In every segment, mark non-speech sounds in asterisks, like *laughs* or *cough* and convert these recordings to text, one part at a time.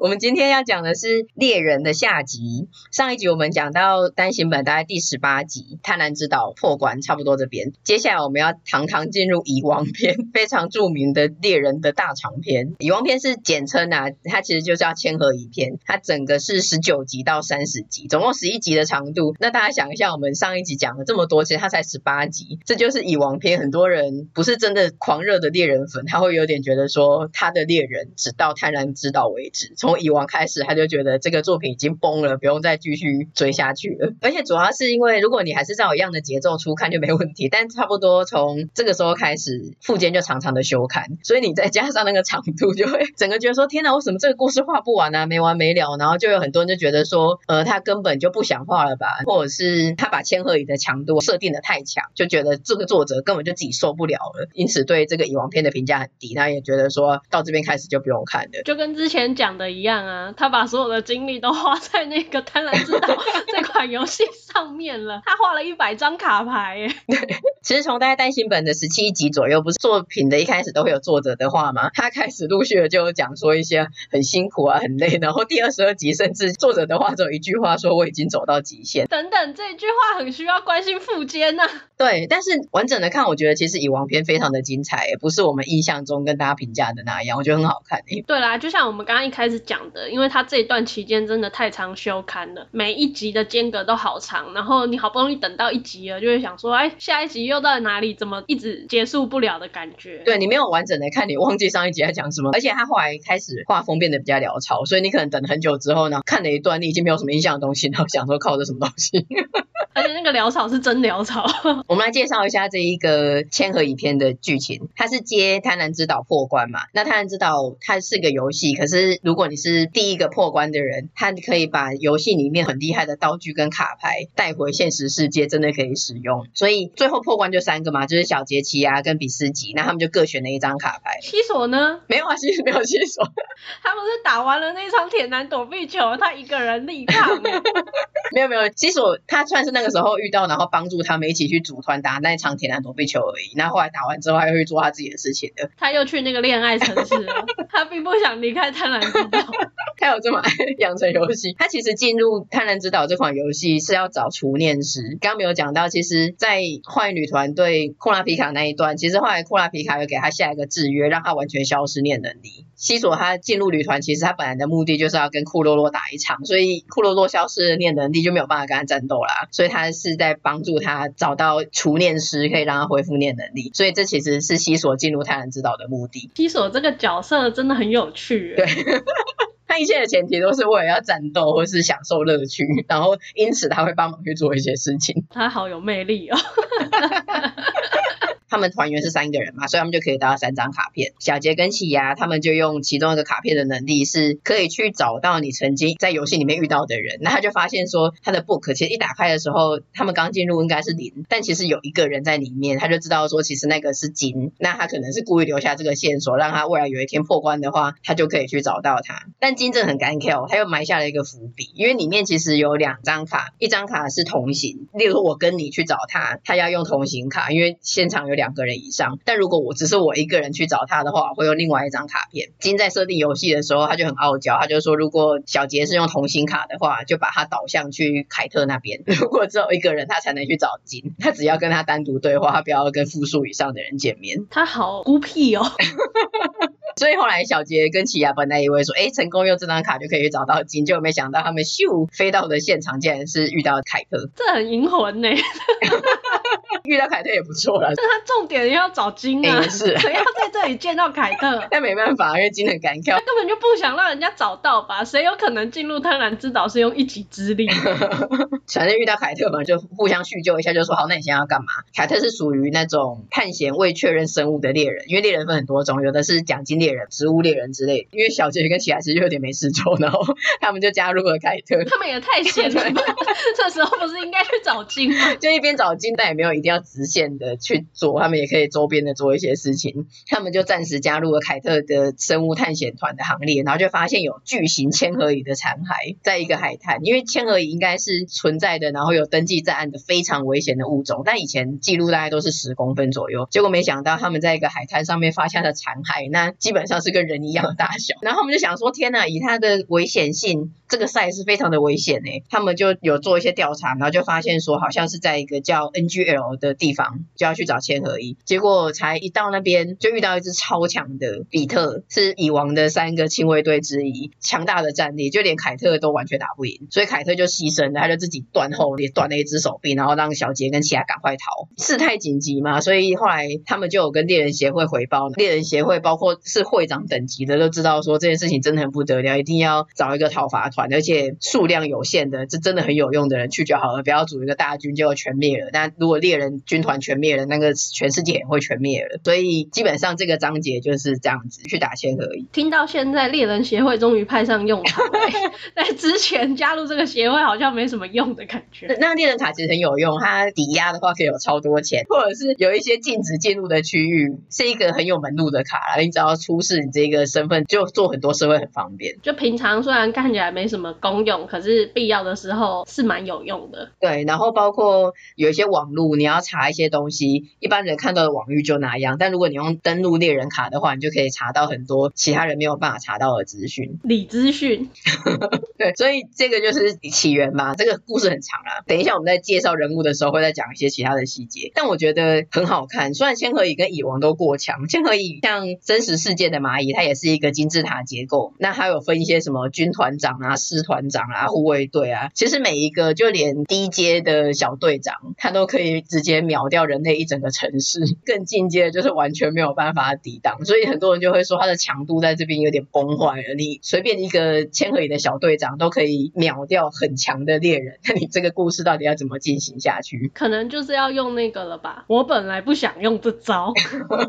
我们今天要讲的是猎人的下集。上一集我们讲到单行本大概第十八集《贪婪之岛》破关，差不多这边。接下来我们要堂堂进入蚁王篇，非常著名的猎人的大长篇。蚁王篇是简称啊，它其实就叫千和蚁篇。它整个是十九集到三十集，总共十一集的长度。那大家想一下，我们上一集讲了这么多，其实它才十八集，这就是蚁王篇。很多人不是真的狂热的猎人粉，他会有点觉得说，他的猎人只到贪婪之岛为止。从从蚁王开始，他就觉得这个作品已经崩了，不用再继续追下去了。*laughs* 而且主要是因为，如果你还是照一样的节奏出看就没问题。但差不多从这个时候开始，富坚就常常的休刊，所以你再加上那个长度，就会整个觉得说：天哪，为什么这个故事画不完啊？没完没了。然后就有很多人就觉得说：呃，他根本就不想画了吧？*laughs* 或者是他把千和蚁的强度设定的太强，就觉得这个作者根本就自己受不了了，因此对这个蚁王篇的评价很低。他也觉得说到这边开始就不用看了，就跟之前讲的一样啊。他把所有的精力都花在那个《贪婪之岛》这款游戏上面了。*laughs* 他画了一百张卡牌耶。对，*laughs* 其实从大概单行本的十七集左右，不是作品的一开始都会有作者的话吗？*laughs* 他开始陆续的就讲说一些很辛苦啊、很累。然后第二十二集甚至作者的话只有一句话说：“我已经走到极限。”等等，这句话很需要关心富坚呐。对，但是完整的看，我觉得其实蚁王篇非常的精彩，也不是我们印象中跟大家评价的那样，我觉得很好看。对啦，就像我们刚刚一开始讲的。因为他这一段期间真的太长休刊了，每一集的间隔都好长，然后你好不容易等到一集了，就会想说，哎，下一集又到哪里？怎么一直结束不了的感觉？对，你没有完整的看，你忘记上一集在讲什么。而且他后来开始画风变得比较潦草，所以你可能等了很久之后呢，看了一段你已经没有什么印象的东西，然后想说靠，这什么东西？*laughs* 而且那个潦草是真潦草。*laughs* 我们来介绍一下这一个千和影片的剧情，它是接贪婪之岛破关嘛？那贪婪之岛它是个游戏，可是如果你是第一个破关的人，他可以把游戏里面很厉害的道具跟卡牌带回现实世界，真的可以使用。所以最后破关就三个嘛，就是小杰奇啊跟比斯吉，那他们就各选了一张卡牌。西索呢？没有啊，西索没有西索。*laughs* 他们是打完了那场铁男躲避球，他一个人力抗。*laughs* 没有没有，西索他算是那个时候遇到，然后帮助他们一起去组团打那一场铁男躲避球而已。那后，后来打完之后，他又去做他自己的事情的。他又去那个恋爱城市了，*laughs* 他并不想离开贪婪之岛。他有这么爱 *laughs* 养成游戏？他其实进入《贪婪之岛》这款游戏是要找除念师。刚刚没有讲到，其实，在幻影旅团对库拉皮卡那一段，其实后来库拉皮卡又给他下一个制约，让他完全消失念能力。西索他进入旅团，其实他本来的目的就是要跟库洛洛打一场，所以库洛洛消失的念能力就没有办法跟他战斗啦。所以他是在帮助他找到除念师，可以让他恢复念能力。所以这其实是西索进入《贪婪之岛》的目的。西索这个角色真的很有趣，对。*laughs* 他一切的前提都是为了要战斗或是享受乐趣，然后因此他会帮忙去做一些事情。他好有魅力哦。*laughs* 他们团员是三个人嘛，所以他们就可以得到三张卡片。小杰跟奇犽他们就用其中一个卡片的能力，是可以去找到你曾经在游戏里面遇到的人。那他就发现说，他的 book 其实一打开的时候，他们刚进入应该是零，但其实有一个人在里面，他就知道说，其实那个是金。那他可能是故意留下这个线索，让他未来有一天破关的话，他就可以去找到他。但金正很干巧他又埋下了一个伏笔，因为里面其实有两张卡，一张卡是同行，例如我跟你去找他，他要用同行卡，因为现场有两个人以上，但如果我只是我一个人去找他的话，会用另外一张卡片。金在设定游戏的时候，他就很傲娇，他就说，如果小杰是用同行卡的话，就把他导向去凯特那边。*laughs* 如果只有一个人，他才能去找金，他只要跟他单独对话，他不要跟复数以上的人见面。他好孤僻哦。*laughs* 所以后来小杰跟奇亚本来以为说，哎，成功用这张卡就可以去找到金，结果没想到他们咻飞到的现场，竟然是遇到凯特。这很银魂呢。*laughs* 遇到凯特也不错了，但他重点要找金啊，是 *laughs* 谁要在这里见到凯特？*laughs* 但没办法，因为金很敢跳，他根本就不想让人家找到吧？谁有可能进入贪婪之岛是用一己之力？*laughs* 反正遇到凯特嘛，就互相叙旧一下，就说好，那你现在要干嘛？凯特是属于那种探险未确认生物的猎人，因为猎人分很多种，有的是奖金猎人、植物猎人之类。因为小杰跟奇犽其实就有点没事做，然后他们就加入了凯特。他们也太闲了吧，这时候不是应该去找金吗？就一边找金，但也没有一定要。直线的去做，他们也可以周边的做一些事情。他们就暂时加入了凯特的生物探险团的行列，然后就发现有巨型千合蚁的残骸在一个海滩，因为千合蚁应该是存在的，然后有登记在案的非常危险的物种，但以前记录大概都是十公分左右，结果没想到他们在一个海滩上面发现了残骸，那基本上是跟人一样的大小，然后我们就想说，天呐，以它的危险性，这个赛是非常的危险诶，他们就有做一些调查，然后就发现说，好像是在一个叫 NGL 的地方，就要去找千合一，结果才一到那边就遇到一只超强的比特，是蚁王的三个亲卫队之一，强大的战力，就连凯特都完全打不赢，所以凯特就牺牲了，他就自己断后，也断了一只手臂，然后让小杰跟其他赶快逃。事态紧急嘛，所以后来他们就有跟猎人协会回报，猎人协会包括是会长等级的都知道说这件事情真的很不得了，一定要找一个讨伐团，而且数量有限的，这真的很有用的人去就好了，不要组一个大军结果全灭了。但如果猎人军团全灭了，那个全世界也会全灭了。所以基本上这个章节就是这样子去打千合蚁。听到现在猎人协会终于派上用场了，*laughs* 在之前加入这个协会好像没什么用的感觉。那猎人卡其实很有用，它抵押的话可以有超多钱，或者是有一些禁止进入的区域，是一个很有门路的卡啦。你只要出示你这个身份，就做很多事会很方便。就平常虽然看起来没什么功用，可是必要的时候是蛮有用的。对，然后包括有一些网路，你要查一些东西，一般人看到的网域就那样，但如果你用登录猎人卡的话，你就可以查到很多其他人没有办法查到的资讯。李资讯。*laughs* 对，所以这个就是起源嘛。这个故事很长啊，等一下我们在介绍人物的时候会再讲一些其他的细节。但我觉得很好看，虽然千和蚁跟蚁王都过强，千和蚁像真实世界的蚂蚁，它也是一个金字塔结构。那它有分一些什么军团长啊、师团长啊、护卫队啊，其实每一个就连低阶的小队长，他都可以直接秒掉人类一整个城市。*laughs* 更进阶的就是完全没有办法抵挡，所以很多人就会说他的强度在这边有点崩坏了。你随便一个千合蚁的小队长都可以秒掉很强的猎人，那你这个故事到底要怎么进行下去？可能就是要用那个了吧？我本来不想用这招，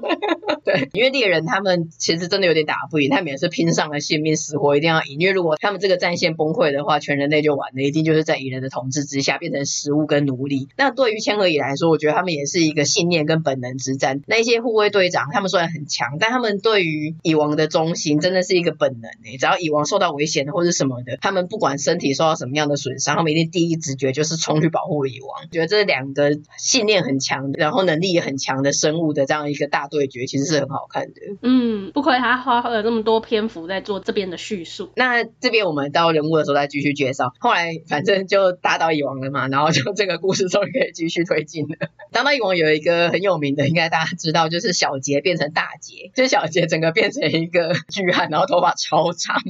*laughs* 对，因为猎人他们其实真的有点打不赢，他们也是拼上了性命，死活一定要赢。因为如果他们这个战线崩溃的话，全人类就完了，一定就是在蚁人的统治之下变成食物跟奴隶。那对于千和蚁来说，我觉得他们也是一个信念跟本能之战。那一些护卫队长，他们虽然很强，但他们对于蚁王的忠心真的是一个本能诶。只要蚁王受到危险或者什么的，他们不管身体受到什么样的损伤，他们一定第一直觉就是冲去保护蚁王。觉得这两个信念很强，然后能力也很强的生物的这样一个大对决，其实是很好看的。嗯，不愧他花了这么多篇幅在做这边的叙述。那这边我们到人物的时候再继续介绍。后来反正就打倒蚁王了嘛，然后就这个故事终于可以继续推进了。打倒蚁王有一个很有名的，应该大家知道，就是小杰变成大杰，就是小杰整个变成一个巨汉，然后头发超长。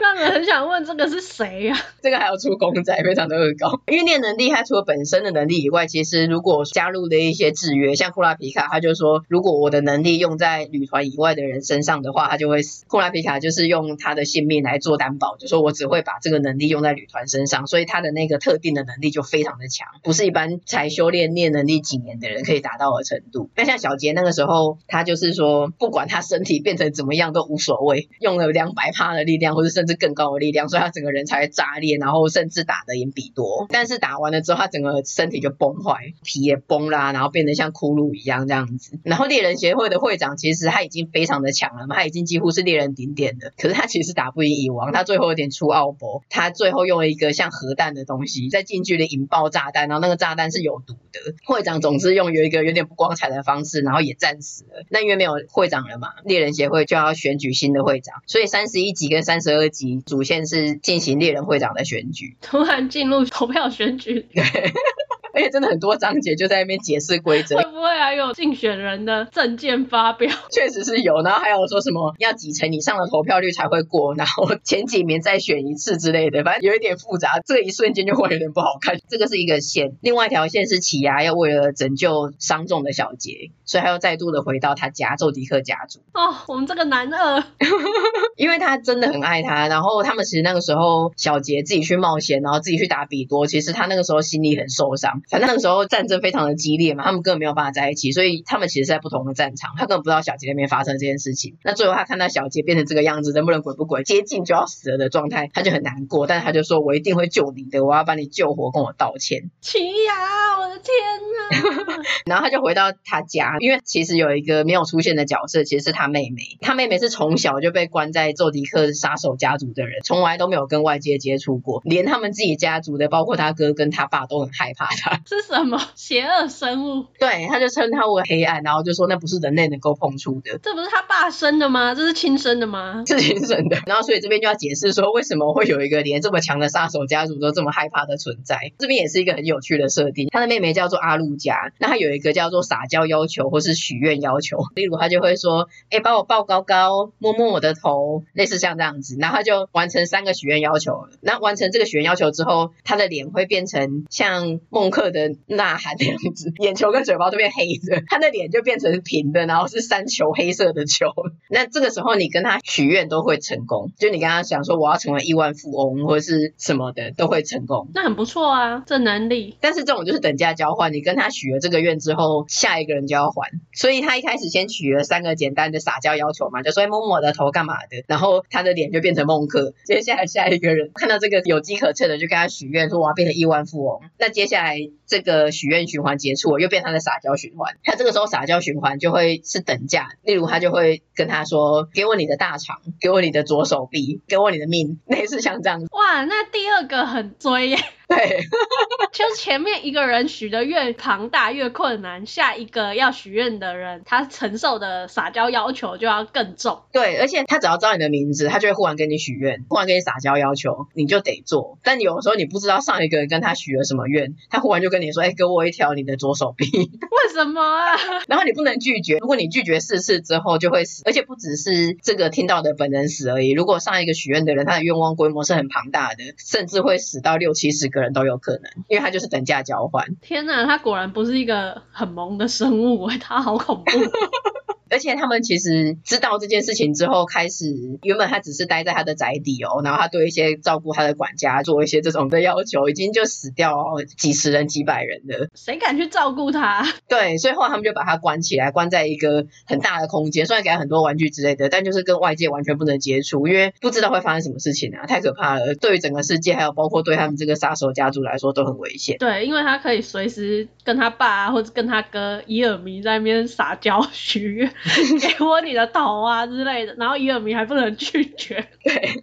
让人很想问这个是谁呀、啊？这个还要出公仔，非常的恶搞。因为念能力，它除了本身的能力以外，其实如果加入了一些制约，像库拉皮卡，他就说，如果我的能力用在旅团以外的人身上的话，他就会死。库拉皮卡就是用他的性命来做担保，就说我只会把这个能力用在旅团身上，所以他的那个特定的能力就非常的强，不是一般才修炼念能力几年的人可以达到的程度。那像小杰那个时候，他就是说，不管他身体变成怎么样都无所谓，用了两百趴的力量，或者甚至更高的力量，所以他整个人才会炸裂，然后甚至打得赢比多。但是打完了之后，他整个身体就崩坏，皮也崩啦，然后变得像骷髅一样这样子。然后猎人协会的会长其实他已经非常的强了嘛，他已经几乎是猎人顶点的。可是他其实打不赢蚁王，他最后有点出奥博，他最后用了一个像核弹的东西在近距离引爆炸弹，然后那个炸弹是有毒的。会长总是用有一个有点不光彩的方式，然后也战死了。那因为没有会长了嘛，猎人协会就要选举新的会长，所以三十一集跟三十二集主线是进行猎人会长的选举。突然进入投票选举。对。*laughs* 而且真的很多章节就在那边解释规则，会不会还有竞选人的证件发表？*laughs* 确实是有，然后还有说什么要几成以上的投票率才会过，然后前几名再选一次之类的，反正有一点复杂，这一瞬间就会有点不好看。这个是一个线，另外一条线是起亚要为了拯救伤重的小杰，所以他又再度的回到他家宙迪克家族。哦，我们这个男二，*laughs* 因为他真的很爱他，然后他们其实那个时候小杰自己去冒险，然后自己去打比多，其实他那个时候心里很受伤。反正那个时候战争非常的激烈嘛，他们根本没有办法法在一起，所以他们其实是在不同的战场。他根本不知道小杰那边发生这件事情。那最后他看到小杰变成这个样子，能不能鬼不鬼，接近就要死了的状态，他就很难过。但是他就说：“我一定会救你的，我要把你救活，跟我道歉。”奇雅，我的天哪！*laughs* 然后他就回到他家，因为其实有一个没有出现的角色，其实是他妹妹。他妹妹是从小就被关在宙迪克杀手家族的人，从来都没有跟外界接触过，连他们自己家族的，包括他哥跟他爸都很害怕他。是什么邪恶生物？对，他就称他为黑暗，然后就说那不是人类能够碰触的。这不是他爸生的吗？这是亲生的吗？是亲生的。然后所以这边就要解释说，为什么会有一个连这么强的杀手家族都这么害怕的存在？这边也是一个很有趣的设定。他的妹妹叫做阿露加，那他有一个叫做撒娇要求或是许愿要求，例如他就会说，哎、欸，把我抱高高，摸摸我的头，类似像这样子。然后他就完成三个许愿要求。那完成这个许愿要求之后，他的脸会变成像孟克的呐喊那样子，眼球跟嘴巴都变黑的，他的脸就变成平的，然后是三球黑色的球。*laughs* 那这个时候你跟他许愿都会成功，就你跟他讲说我要成为亿万富翁或者是什么的都会成功。那很不错啊，这能力。但是这种就是等价交换，你跟他许了这个愿之后，下一个人就要还。所以他一开始先许了三个简单的撒娇要求嘛，就说摸摸我的头干嘛的，然后他的脸就变成孟克。接下来下一个人看到这个有机可乘的，就跟他许愿说我要变成亿万富翁。那接下来这个许愿循环结束了，又变他的撒娇循环。他这个时候撒娇循环就会是等价，例如他就会跟他说：“给我你的大肠，给我你的左手臂，给我你的命。*laughs* ”类似像这样子。哇，那第二个很追耶。对，*laughs* 就前面一个人许的越庞大越困难，下一个要许愿的人他承受的撒娇要求就要更重。对，而且他只要知道你的名字，他就会忽然跟你许愿，忽然跟你撒娇要求，你就得做。但有时候你不知道上一个人跟他许了什么愿，他忽然就跟你说：“哎，给我一条你的左手臂。”为什么啊？然后你不能拒绝，如果你拒绝四次之后就会死，而且不只是这个听到的本人死而已。如果上一个许愿的人他的愿望规模是很庞大的，甚至会死到六七十个。人都有可能，因为他就是等价交换。天哪，他果然不是一个很萌的生物，他好恐怖。*laughs* 而且他们其实知道这件事情之后，开始原本他只是待在他的宅邸哦，然后他对一些照顾他的管家做一些这种的要求，已经就死掉几十人、几百人了。谁敢去照顾他？*laughs* 对，所以后来他们就把他关起来，关在一个很大的空间，虽然给他很多玩具之类的，但就是跟外界完全不能接触，因为不知道会发生什么事情啊，太可怕了。对于整个世界，还有包括对他们这个杀手家族来说，都很危险。对，因为他可以随时跟他爸或者跟他哥伊尔明在那边撒娇许愿。*laughs* 给我你的头啊之类的，然后伊尔明还不能拒绝。对。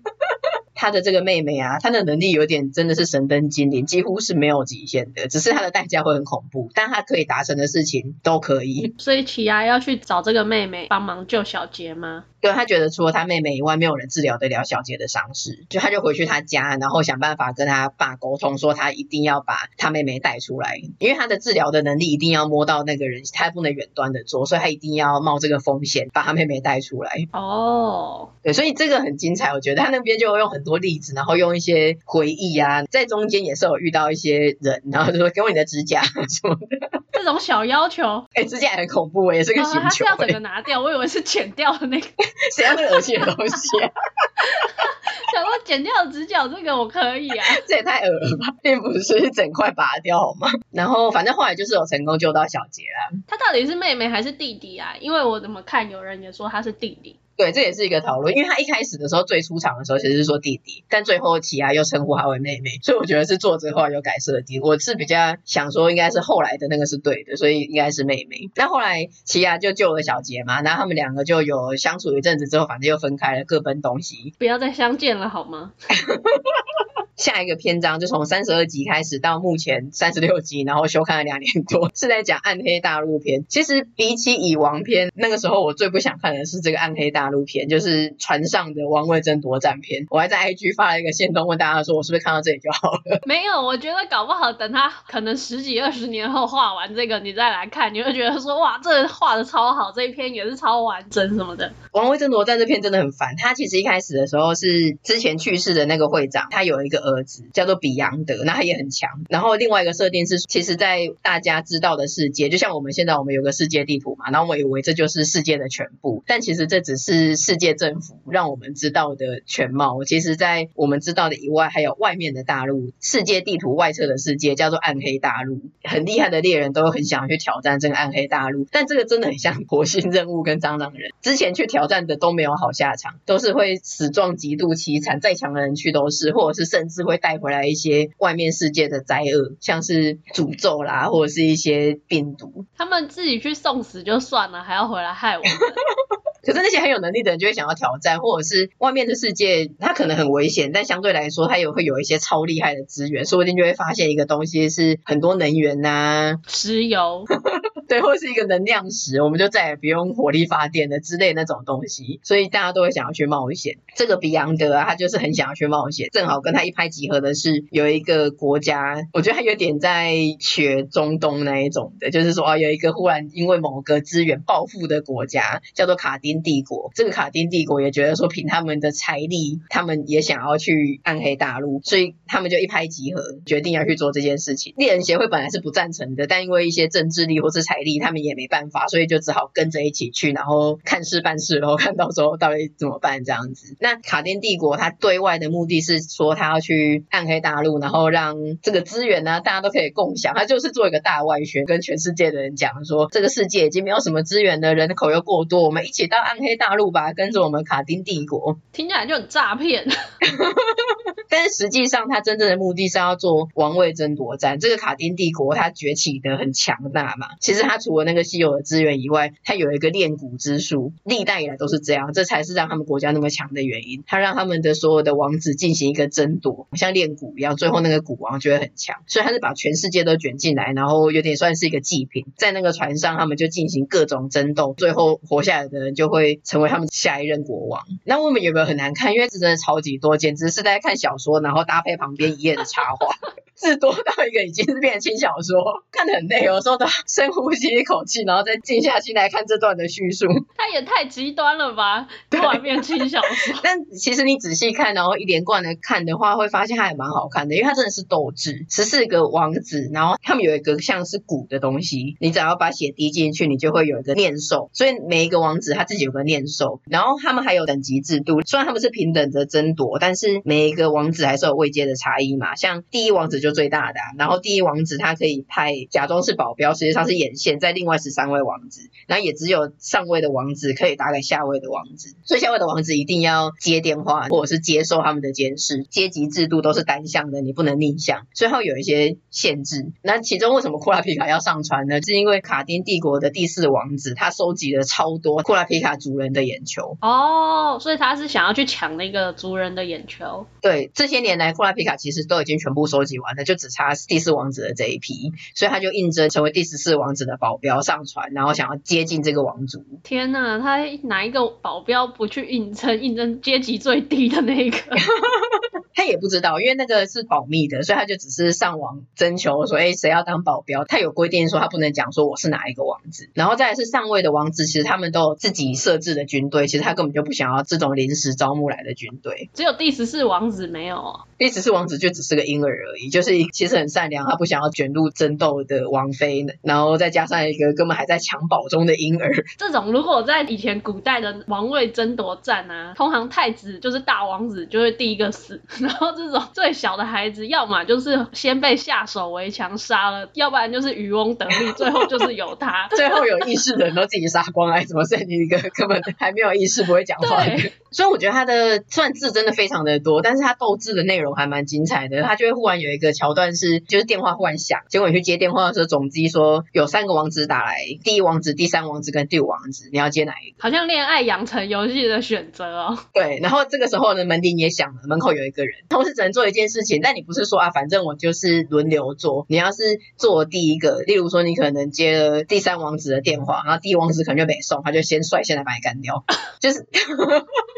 他的这个妹妹啊，她的能力有点真的是神灯精灵，几乎是没有极限的，只是她的代价会很恐怖，但她可以达成的事情都可以。所以奇亚要去找这个妹妹帮忙救小杰吗？对，他觉得除了他妹妹以外，没有人治疗得了小杰的伤势，就他就回去他家，然后想办法跟他爸沟通，说他一定要把他妹妹带出来，因为他的治疗的能力一定要摸到那个人，他不能远端的做，所以他一定要冒这个风险把他妹妹带出来。哦，对，所以这个很精彩，我觉得他那边就用很。多例子，然后用一些回忆啊，在中间也是有遇到一些人，然后就说给我你的指甲什么的，*laughs* 这种小要求，哎、欸，指甲很恐怖，也是个星球、欸。他是要整个拿掉，我以为是剪掉的那个，*laughs* 谁要那个恶心的东西啊？*laughs* 想说剪掉指甲这个我可以啊，*laughs* 这也太恶了吧，并不是整块拔掉好吗？然后反正后来就是有成功救到小杰啦。他到底是妹妹还是弟弟啊？因为我怎么看有人也说他是弟弟。对，这也是一个讨论，因为他一开始的时候最出场的时候其实是说弟弟，但最后奇亚又称呼他为妹妹，所以我觉得是作者后来有改设定。我是比较想说应该是后来的那个是对的，所以应该是妹妹。那后来奇亚就救了小杰嘛，然后他们两个就有相处一阵子之后，反正又分开了，各奔东西，不要再相见了好吗？*laughs* 下一个篇章就从三十二集开始到目前三十六集，然后休刊了两年多，*laughs* 是在讲暗黑大陆篇。其实比起蚁王篇，那个时候我最不想看的是这个暗黑大陆片，就是船上的王位争夺战片。我还在 IG 发了一个线动，问大家说我是不是看到这里就好了？*laughs* 没有，我觉得搞不好等他可能十几二十年后画完这个，你再来看，你会觉得说哇，这画的超好，这一篇也是超完整什么的。王位争夺战这篇真的很烦，他其实一开始的时候是之前去世的那个会长，他有一个。儿子，叫做比扬德，那他也很强。然后另外一个设定是，其实，在大家知道的世界，就像我们现在我们有个世界地图嘛，然后我以为这就是世界的全部，但其实这只是世界政府让我们知道的全貌。其实，在我们知道的以外，还有外面的大陆，世界地图外侧的世界叫做暗黑大陆。很厉害的猎人都很想去挑战这个暗黑大陆，但这个真的很像 *laughs* 火星任务跟蟑螂人，之前去挑战的都没有好下场，都是会死状极度凄惨，再强的人去都是，或者是甚至会带回来一些外面世界的灾厄，像是诅咒啦，或者是一些病毒。他们自己去送死就算了，还要回来害我们。*laughs* 可是那些很有能力的人就会想要挑战，或者是外面的世界，它可能很危险，但相对来说，它也会有一些超厉害的资源，说不定就会发现一个东西是很多能源呐、啊，石油。*laughs* 对，或是一个能量石，我们就再也不用火力发电的之类那种东西，所以大家都会想要去冒险。这个比昂德啊，他就是很想要去冒险。正好跟他一拍即合的是，有一个国家，我觉得他有点在学中东那一种的，就是说啊，有一个忽然因为某个资源暴富的国家，叫做卡丁帝国。这个卡丁帝国也觉得说，凭他们的财力，他们也想要去暗黑大陆，所以他们就一拍即合，决定要去做这件事情。猎人协会本来是不赞成的，但因为一些政治力或是财力，他们也没办法，所以就只好跟着一起去，然后看事办事，然后看到时候到底怎么办这样子。那卡丁帝国他对外的目的是说，他要去暗黑大陆，然后让这个资源呢，大家都可以共享。他就是做一个大外宣，跟全世界的人讲说，这个世界已经没有什么资源了，人口又过多，我们一起到暗黑大陆吧，跟着我们卡丁帝国。听起来就很诈骗。*laughs* 但是实际上，他真正的目的是要做王位争夺战。这个卡丁帝国它崛起的很强大嘛，其实它除了那个稀有的资源以外，它有一个炼蛊之术，历代以来都是这样，这才是让他们国家那么强的原因。他让他们的所有的王子进行一个争夺，像炼蛊一样，最后那个蛊王就会很强。所以他是把全世界都卷进来，然后有点算是一个祭品，在那个船上，他们就进行各种争斗，最后活下来的人就会成为他们下一任国王。那我们有没有很难看？因为这真的超级多，简直是在看小说，然后搭配旁边一页的插画。字多到一个已经是变轻小说，看得很累，有时候都深呼吸一口气，然后再静下心来看这段的叙述。它也太极端了吧，突然变轻小说。*laughs* 但其实你仔细看，然后一连贯的看的话，会发现它也蛮好看的，因为它真的是斗智，十四个王子，然后他们有一个像是鼓的东西，你只要把血滴进去，你就会有一个念兽。所以每一个王子他自己有个念兽，然后他们还有等级制度，虽然他们是平等的争夺，但是每一个王子还是有位阶的差异嘛。像第一王子就就最大的，啊，然后第一王子他可以派假装是保镖，实际上是眼线，在另外十三位王子，然后也只有上位的王子可以打给下位的王子，所以下位的王子一定要接电话或者是接受他们的监视，阶级制度都是单向的，你不能逆向，所以会有一些限制。那其中为什么库拉皮卡要上船呢？是因为卡丁帝国的第四王子他收集了超多库拉皮卡族人的眼球哦，所以他是想要去抢那个族人的眼球。对，这些年来库拉皮卡其实都已经全部收集完。那就只差第四王子的这一批，所以他就应征成为第十四王子的保镖上船，然后想要接近这个王族。天呐，他哪一个保镖不去应征？应征阶级最低的那一个？*laughs* 他也不知道，因为那个是保密的，所以他就只是上网征求说，哎，谁要当保镖？他有规定说他不能讲说我是哪一个王子。然后再来是上位的王子，其实他们都有自己设置的军队，其实他根本就不想要这种临时招募来的军队。只有第十四王子没有啊？第十四王子就只是个婴儿而已，就是其实很善良，他不想要卷入争斗的王妃，然后再加上一个根本还在襁褓中的婴儿。*laughs* 这种如果在以前古代的王位争夺战啊，通常太子就是大王子就会第一个死。然后这种最小的孩子，要么就是先被下手为强杀了，要不然就是渔翁得利，最后就是有他。*laughs* 最后有意识的人都自己杀光，了怎么剩你一个根本还没有意识、不会讲话的？所以我觉得他的算字真的非常的多，但是他斗智的内容还蛮精彩的。他就会忽然有一个桥段是，就是电话忽然响，结果你去接电话的时候，总机说有三个王子打来，第一王子、第三王子跟第五王子，你要接哪一个？好像恋爱养成游戏的选择哦。对，然后这个时候呢，门铃也响了，门口有一个人，同时只能做一件事情，但你不是说啊，反正我就是轮流做。你要是做第一个，例如说你可能接了第三王子的电话，然后第一王子可能就没送，他就先率先来把你干掉，*laughs* 就是。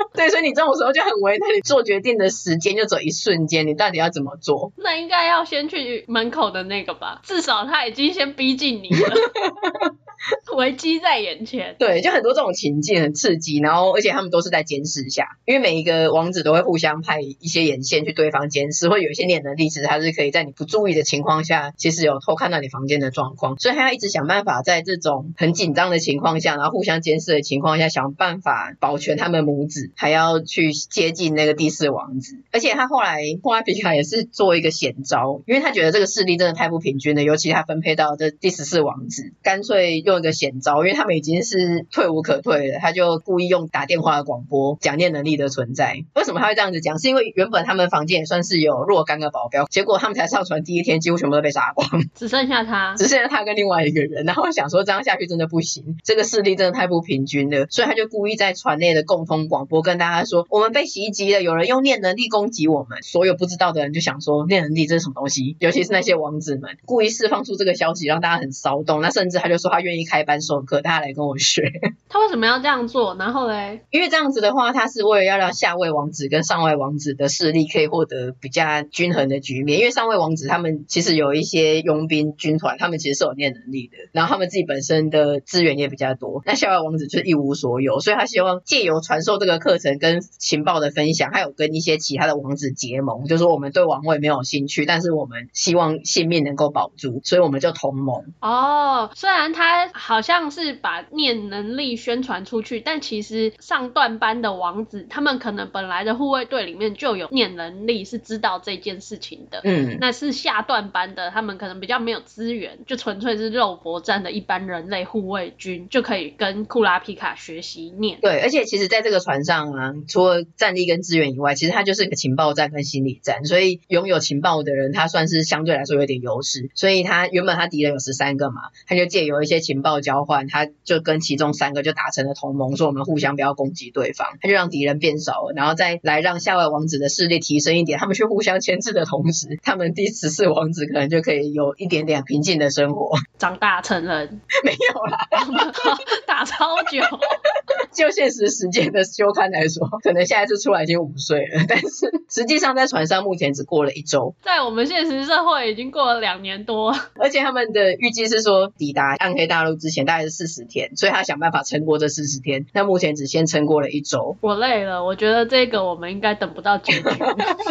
*laughs* 对，所以你这种时候就很为难，你做决定的时间就走一瞬间，你到底要怎么做？*laughs* 那应该要先去门口的那个吧，至少他已经先逼近你了。*laughs* *laughs* 危机在眼前。对，就很多这种情境很刺激，然后而且他们都是在监视下，因为每一个王子都会互相派一些眼线去对方监视，会有一些念能力，其实他是可以在你不注意的情况下，其实有偷看到你房间的状况，所以他要一直想办法在这种很紧张的情况下，然后互相监视的情况下，想办法保全他们母子，还要去接近那个第四王子。而且他后来库拉皮卡也是做一个险招，因为他觉得这个势力真的太不平均了，尤其他分配到这第十四王子，干脆用一个险招，因为他们已经是退无可退了，他就故意用打电话的广播讲念能力的存在。为什么他会这样子讲？是因为原本他们房间也算是有若干个保镖，*laughs* 结果他们才上船第一天，几乎全部都被杀光，只剩下他，只剩下他跟另外一个人。然后想说这样下去真的不行，这个势力真的太不平均了，所以他就故意在船内的共通广播跟大家说：我们被袭击了，有人用念能力攻击我们。所有不知道的人就想说念能力这是什么东西，尤其是那些王子们，故意释放出这个消息让大家很骚动。那甚至他就说他愿意开班授课，大家来跟我学。*laughs* 他为什么要这样做？然后嘞，因为这样子的话，他是为了要让下位王子跟上位王子的势力可以获得比较均衡的局面。因为上位王子他们其实有一些佣兵军团，他们其实是有念能力的，然后他们自己本身的资源也比较多。那下位王子就是一无所有，所以他希望借由传授这个课程跟情报的分享，还有跟一些其他的王子结盟，就是说我们对王位没有兴趣，但是我们希望性命能够保住，所以我们就同盟。哦，虽然他好像是把念能力宣传出去，但其实上段班的王子，他们可能本来的护卫队里面就有念能力，是知道这件事情的。嗯，那是下段班的，他们可能比较没有资源，就纯粹是肉搏战的一般人类护卫军，就可以跟库拉皮卡学习念。对，而且其实在这个船上啊，除了战力跟资源以外，其实它就是一个情报战跟心理战，所以拥有情报的人，他算是相对来说有点优势。所以他原本他敌人有十三个嘛，他就借由一些情报交换，他就跟其中三个就达成了同盟，说我们互相不要攻击对方，他就让敌人变少了，然后再来让下位王子的势力提升一点，他们去互相牵制的同时，他们第十四王子可能就可以有一点点平静的生活，*laughs* 长大成人没有啦，*laughs* 打超久。*laughs* 就现实时间的休刊来说，可能下一次出来已经五岁了，但是实际上在船上目前只过了一周，在我们现实社会已经过了两年多，而且他们的预计是说抵达暗黑大陆之前大概是四十天，所以他想办法撑过这四十天，那目前只先撑过了一周。我累了，我觉得这个我们应该等不到九天。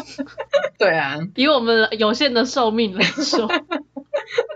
*laughs* 对啊，以我们有限的寿命来说。*laughs*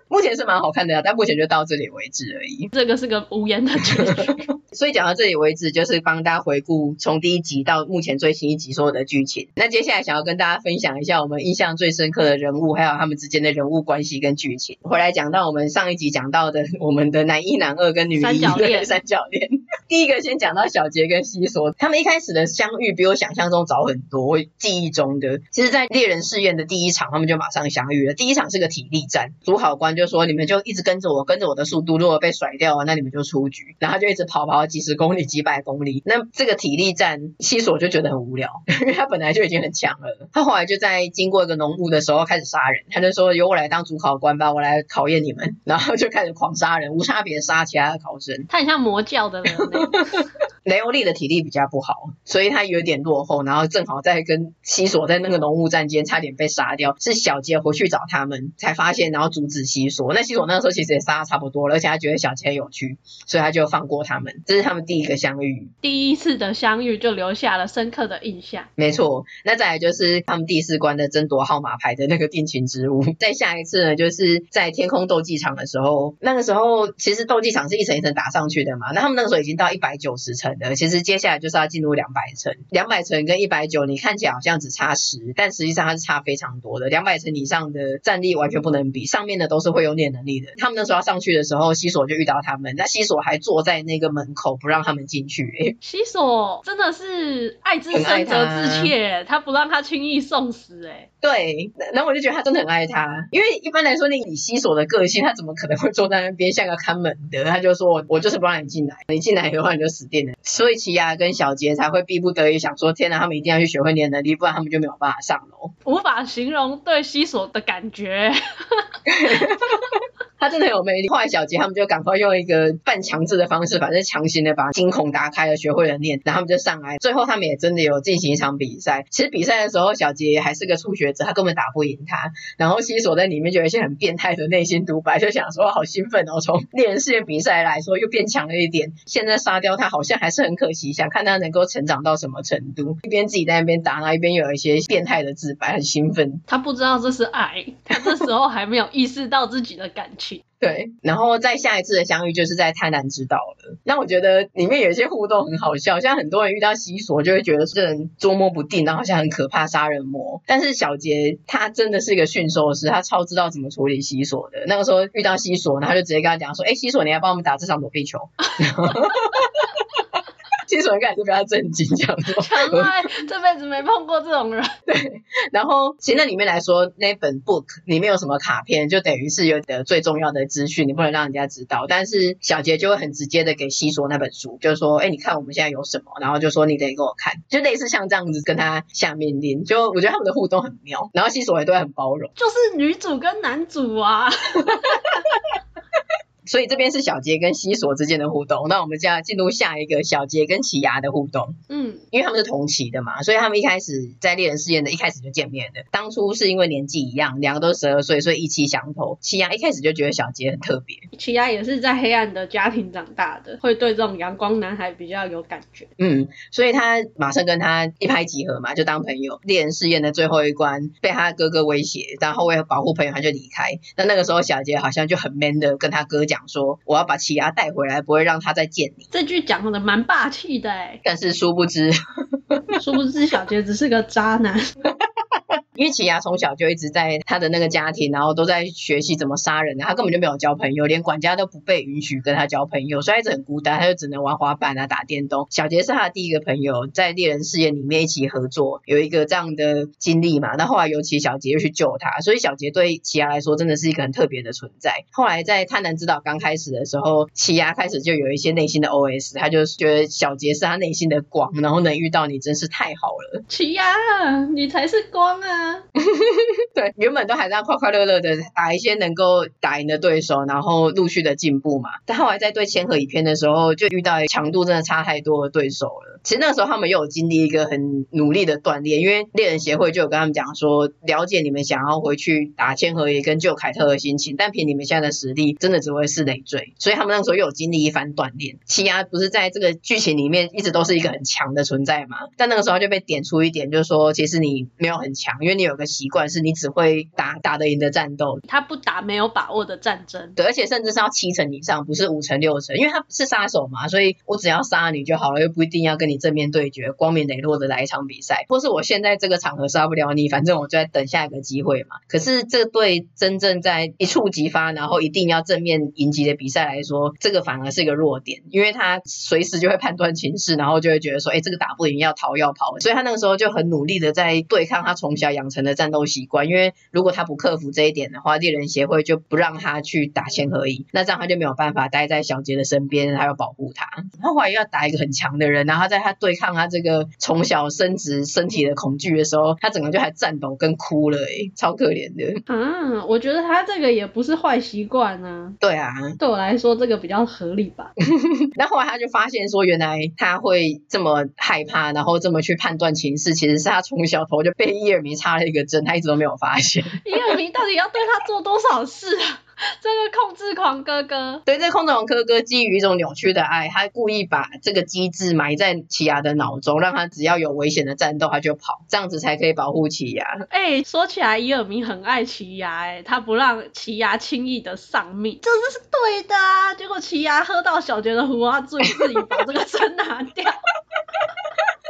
目前是蛮好看的呀，但目前就到这里为止而已。这个是个无言的结局。所以讲到这里为止，就是帮大家回顾从第一集到目前最新一集所有的剧情。那接下来想要跟大家分享一下我们印象最深刻的人物，还有他们之间的人物关系跟剧情。回来讲到我们上一集讲到的我们的男一、男二跟女一三角恋。三角恋。第一个先讲到小杰跟西索，他们一开始的相遇比我想象中早很多。我记忆中的，其实，在猎人试验的第一场，他们就马上相遇了。第一场是个体力战，主考官就说：“你们就一直跟着我，跟着我的速度，如果被甩掉了，那你们就出局。”然后就一直跑跑几十公里、几百公里。那这个体力战，西索就觉得很无聊，*laughs* 因为他本来就已经很强了。他后来就在经过一个浓雾的时候开始杀人，他就说：“由我来当主考官吧，我来考验你们。”然后就开始狂杀人，无差别杀其他的考生。他很像魔教的人。*laughs* 雷欧利的体力比较不好，所以他有点落后，然后正好在跟西索在那个浓雾战间差点被杀掉。是小杰回去找他们才发现，然后阻止西索。那西索那个时候其实也杀的差不多了，而且他觉得小杰有趣，所以他就放过他们。这是他们第一个相遇，第一次的相遇就留下了深刻的印象。没错，那再来就是他们第四关的争夺号码牌的那个定情之物。再下一次呢，就是在天空斗技场的时候，那个时候其实斗技场是一层一层打上去的嘛，那他们那个时候已经到一百九十层。其实接下来就是要进入两百层，两百层跟一百九，你看起来好像只差十，但实际上它是差非常多的。两百层以上的战力完全不能比，上面的都是会有点能力的。他们那时候要上去的时候，西索就遇到他们，那西索还坐在那个门口不让他们进去。欸、西索真的是爱之深责之切，他，他不让他轻易送死。哎，对，然后我就觉得他真的很爱他，因为一般来说，你以西索的个性，他怎么可能会坐在那边像个看门的？他就说：“我就是不让你进来，你进来的话你就死定了。”所以奇亚跟小杰才会逼不得已想说：“天哪，他们一定要去学会念能力，不然他们就没有办法上楼。”无法形容对西索的感觉。他真的有魅力。后来小杰他们就赶快用一个半强制的方式，反正强行的把惊恐打开了，学会了念，然后他们就上来。最后他们也真的有进行一场比赛。其实比赛的时候，小杰还是个初学者，他根本打不赢他。然后西索在里面就有一些很变态的内心独白，就想说好兴奋哦，从猎人试验比赛来说又变强了一点。现在杀掉他好像还是很可惜，想看他能够成长到什么程度。一边自己在那边打，然后一边有一些变态的自白，很兴奋。他不知道这是爱，他这时候还没有意识到自己的感情。对，然后再下一次的相遇就是在泰南之岛了。那我觉得里面有一些互动很好笑，像很多人遇到西索就会觉得这人捉摸不定，然后好像很可怕杀人魔。但是小杰他真的是一个驯兽师，他超知道怎么处理西索的。那个时候遇到西索，然后就直接跟他讲说：“哎，西索，你要帮我们打这场躲避球。” *laughs* 新手应该也是比较震惊，这样说。*laughs* 从来这辈子没碰过这种人。对，然后其实那里面来说，那本 book 里面有什么卡片，就等于是有的最重要的资讯，你不能让人家知道。但是小杰就会很直接的给西索那本书，就是说，哎，你看我们现在有什么，然后就说你得给我看，就类似像这样子跟他下命令。就我觉得他们的互动很妙，然后西索也都会很包容，就是女主跟男主啊。*laughs* 所以这边是小杰跟西索之间的互动，那我们就要进入下一个小杰跟奇犽的互动。嗯，因为他们是同期的嘛，所以他们一开始在猎人试验的一开始就见面的。当初是因为年纪一样，两个都十二岁，所以意气相投。奇犽一开始就觉得小杰很特别。奇犽也是在黑暗的家庭长大的，会对这种阳光男孩比较有感觉。嗯，所以他马上跟他一拍即合嘛，就当朋友。猎人试验的最后一关被他哥哥威胁，然后为了保护朋友，他就离开。那那个时候小杰好像就很 man 的跟他哥讲说：“我要把奇犽带回来，不会让他再见你。”这句讲的蛮霸气的哎，但是殊不知，殊不知小杰只是个渣男。*laughs* 因为奇犽从小就一直在他的那个家庭，然后都在学习怎么杀人，他根本就没有交朋友，连管家都不被允许跟他交朋友，所以一直很孤单，他就只能玩滑板啊、打电动。小杰是他的第一个朋友，在猎人试验里面一起合作，有一个这样的经历嘛。那后来尤其小杰又去救他，所以小杰对奇犽来说真的是一个很特别的存在。后来在贪婪之岛刚开始的时候，奇犽开始就有一些内心的 OS，他就觉得小杰是他内心的光，然后能遇到你真是太好了。奇犽，你才是光啊！*laughs* 对，原本都还在快快乐乐的打一些能够打赢的对手，然后陆续的进步嘛。但后来在对千和乙片的时候，就遇到强度真的差太多的对手了。其实那个时候他们又有经历一个很努力的锻炼，因为猎人协会就有跟他们讲说，了解你们想要回去打千和也跟救凯特的心情，但凭你们现在的实力，真的只会是累赘。所以他们那个时候又有经历一番锻炼。奇犽不是在这个剧情里面一直都是一个很强的存在嘛？但那个时候就被点出一点，就是说其实你没有很强，因为你有个习惯是你只会打打得赢的战斗，他不打没有把握的战争。对，而且甚至是要七成以上，不是五成六成，因为他是杀手嘛，所以我只要杀你就好了，又不一定要跟正面对决。光明磊落的来一场比赛，或是我现在这个场合杀不了你，反正我就在等下一个机会嘛。可是这对真正在一触即发，然后一定要正面迎击的比赛来说，这个反而是一个弱点，因为他随时就会判断情势，然后就会觉得说，哎，这个打不赢，要逃要跑。所以他那个时候就很努力的在对抗他从小养成的战斗习惯，因为如果他不克服这一点的话，猎人协会就不让他去打千和乙，那这样他就没有办法待在小杰的身边，还要保护他。他怀疑要打一个很强的人，然后在他对抗他这个。个从小生殖身体的恐惧的时候，他整个就还颤抖跟哭了，哎，超可怜的。啊，我觉得他这个也不是坏习惯啊。对啊，对我来说这个比较合理吧。*laughs* 那后来他就发现说，原来他会这么害怕，然后这么去判断情势，其实是他从小头就被伊尔迷插了一个针，他一直都没有发现。*laughs* 伊尔迷到底要对他做多少事啊？*laughs* 这个控制狂哥哥，对，这个控制狂哥哥基于一种扭曲的爱，他故意把这个机制埋在奇犽的脑中，让他只要有危险的战斗他就跑，这样子才可以保护奇犽。哎，说起来，伊尔明很爱奇犽，哎，他不让奇犽轻易的丧命，这是是对的啊。结果奇犽喝到小杰的胡花醉，自己把这个针拿掉。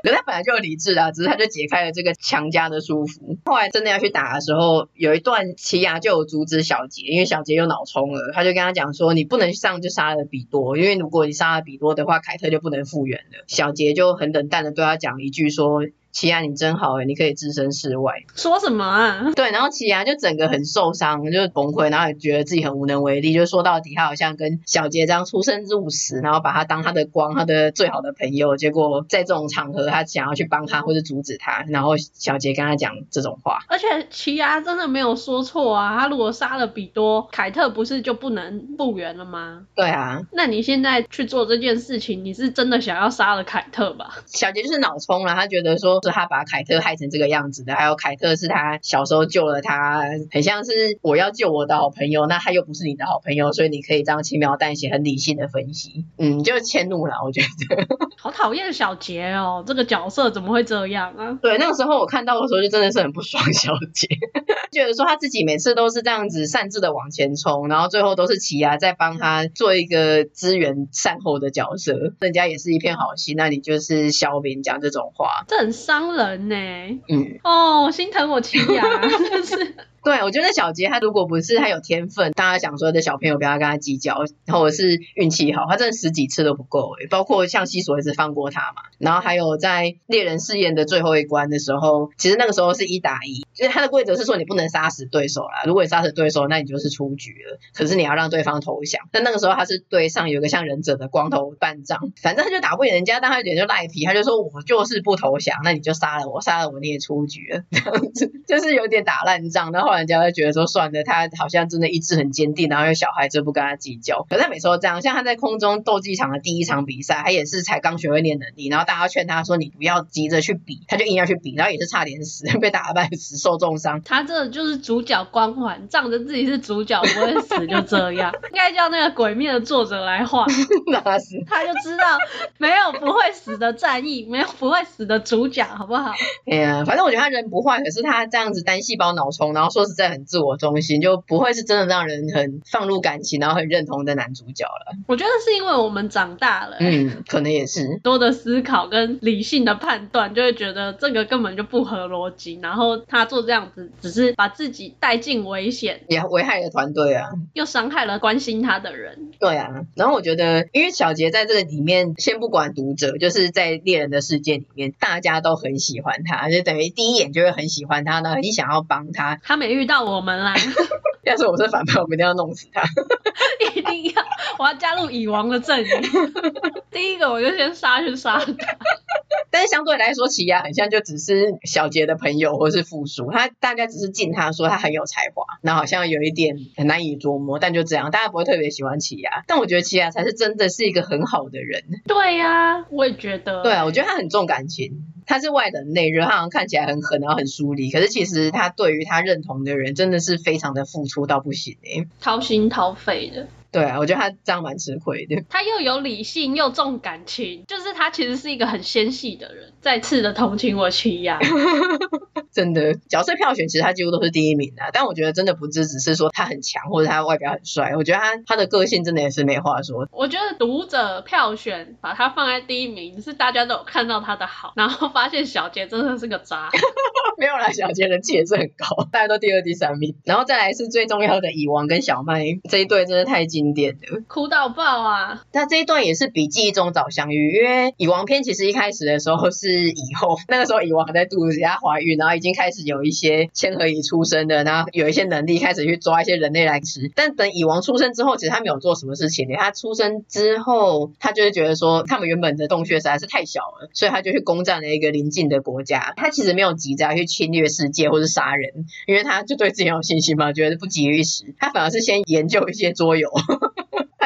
可他本来就有理智啊，只是他就解开了这个强加的束缚。后来真的要去打的时候，有一段奇犽就有阻止小杰，因为小杰又脑充了，他就跟他讲说：“你不能上就杀了比多，因为如果你杀了比多的话，凯特就不能复原了。”小杰就很冷淡的对他讲一句说。奇犽你真好诶，你可以置身事外。说什么啊？对，然后奇犽就整个很受伤，就崩溃，然后也觉得自己很无能为力。就说到底，他好像跟小杰这样出生入死，然后把他当他的光，他的最好的朋友。结果在这种场合，他想要去帮他或者阻止他，然后小杰跟他讲这种话。而且奇犽真的没有说错啊，他如果杀了比多，凯特不是就不能复原了吗？对啊，那你现在去做这件事情，你是真的想要杀了凯特吧？小杰就是脑冲了，他觉得说是他把凯特害成这个样子的，还有凯特是他小时候救了他，很像是我要救我的好朋友，那他又不是你的好朋友，所以你可以这样轻描淡写、很理性的分析，嗯，就迁怒了，我觉得。*laughs* 好讨厌小杰哦，这个角色怎么会这样啊？对，那个时候我看到的时候就真的是很不爽小杰，*laughs* 觉得说他自己每次都是这样子擅自的往前冲，然后最后都是奇犽在帮他做一个支援善后的角色，人家也是一片好心，那你就是小兵讲这种话，这很伤人呢。嗯，哦，心疼我亲牙，真是。对，我觉得小杰他如果不是他有天分，大家想说的小朋友不要跟他计较，然后是运气好，他真的十几次都不够诶，包括像西索一直放过他嘛，然后还有在猎人试验的最后一关的时候，其实那个时候是一打一，就是他的规则是说你不能杀死对手啦，如果你杀死对手，那你就是出局了，可是你要让对方投降。但那个时候他是对上有一个像忍者的光头半藏，反正他就打不赢人家，但他有点就赖皮，他就说我就是不投降，那你就杀了我，杀了我你也出局了，这样子就是有点打烂仗，然后。人家会觉得说算了，他好像真的意志很坚定，然后有小孩就不跟他计较。可是他每次都这样，像他在空中斗技场的第一场比赛，他也是才刚学会练能力，然后大家劝他说你不要急着去比，他就硬要去比，然后也是差点死，*laughs* 被打了半死，受重伤。他这就是主角光环，仗着自己是主角不会死就这样，应该叫那个鬼灭的作者来画，*laughs* 哪是？他就知道没有不会死的战役，没有不会死的主角，好不好？哎呀，反正我觉得他人不坏，可是他这样子单细胞脑充，然后说。实在很自我中心，就不会是真的让人很放入感情，然后很认同的男主角了。我觉得是因为我们长大了，嗯，可能也是 *laughs* 多的思考跟理性的判断，就会觉得这个根本就不合逻辑。然后他做这样子，只是把自己带进危险，也危害了团队啊，又伤害了关心他的人。对啊，然后我觉得，因为小杰在这个里面，先不管读者，就是在猎人的世界里面，大家都很喜欢他，就等于第一眼就会很喜欢他呢，很想要帮他。他没遇到我们啦。*laughs* 要是我是反派，我们一定要弄死他。*laughs* 一定要，我要加入蚁王的阵营。*laughs* 第一个我就先杀去杀他。但是相对来说，奇亚很像就只是小杰的朋友或是附属，他大概只是敬他说他很有才华，那好像有一点很难以琢磨，但就这样，大家不会特别喜欢奇亚。但我觉得奇亚才是真的是一个很好的人。对呀、啊，我也觉得。对啊，我觉得他很重感情。他是外冷内热，他好像看起来很狠，然后很疏离，可是其实他对于他认同的人，真的是非常的付出到不行诶，掏心掏肺的。对啊，我觉得他这样蛮吃亏的。他又有理性又重感情，就是他其实是一个很纤细的人。再次的同情我奇犽，*laughs* 真的角色票选其实他几乎都是第一名的，但我觉得真的不只只是说他很强或者他外表很帅，我觉得他他的个性真的也是没话说。我觉得读者票选把他放在第一名，是大家都有看到他的好，然后发现小杰真的是个渣。*laughs* 没有啦，小杰人气也是很高，大家都第二、第三名。然后再来是最重要的蚁王跟小麦这一对，真的太经典的，哭到爆啊！那这一段也是比记忆中早相遇，因为蚁王篇其实一开始的时候是蚁后，*laughs* 那个时候蚁王还在肚子下怀孕，然后已经开始有一些千和蚁出生的，然后有一些能力开始去抓一些人类来吃。但等蚁王出生之后，其实他没有做什么事情。他出生之后，他就是觉得说他们原本的洞穴实在是太小了，所以他就去攻占了一个邻近的国家。他其实没有急着去侵略世界或是杀人，因为他就对自己有信心嘛，觉得不急于一时。他反而是先研究一些桌游。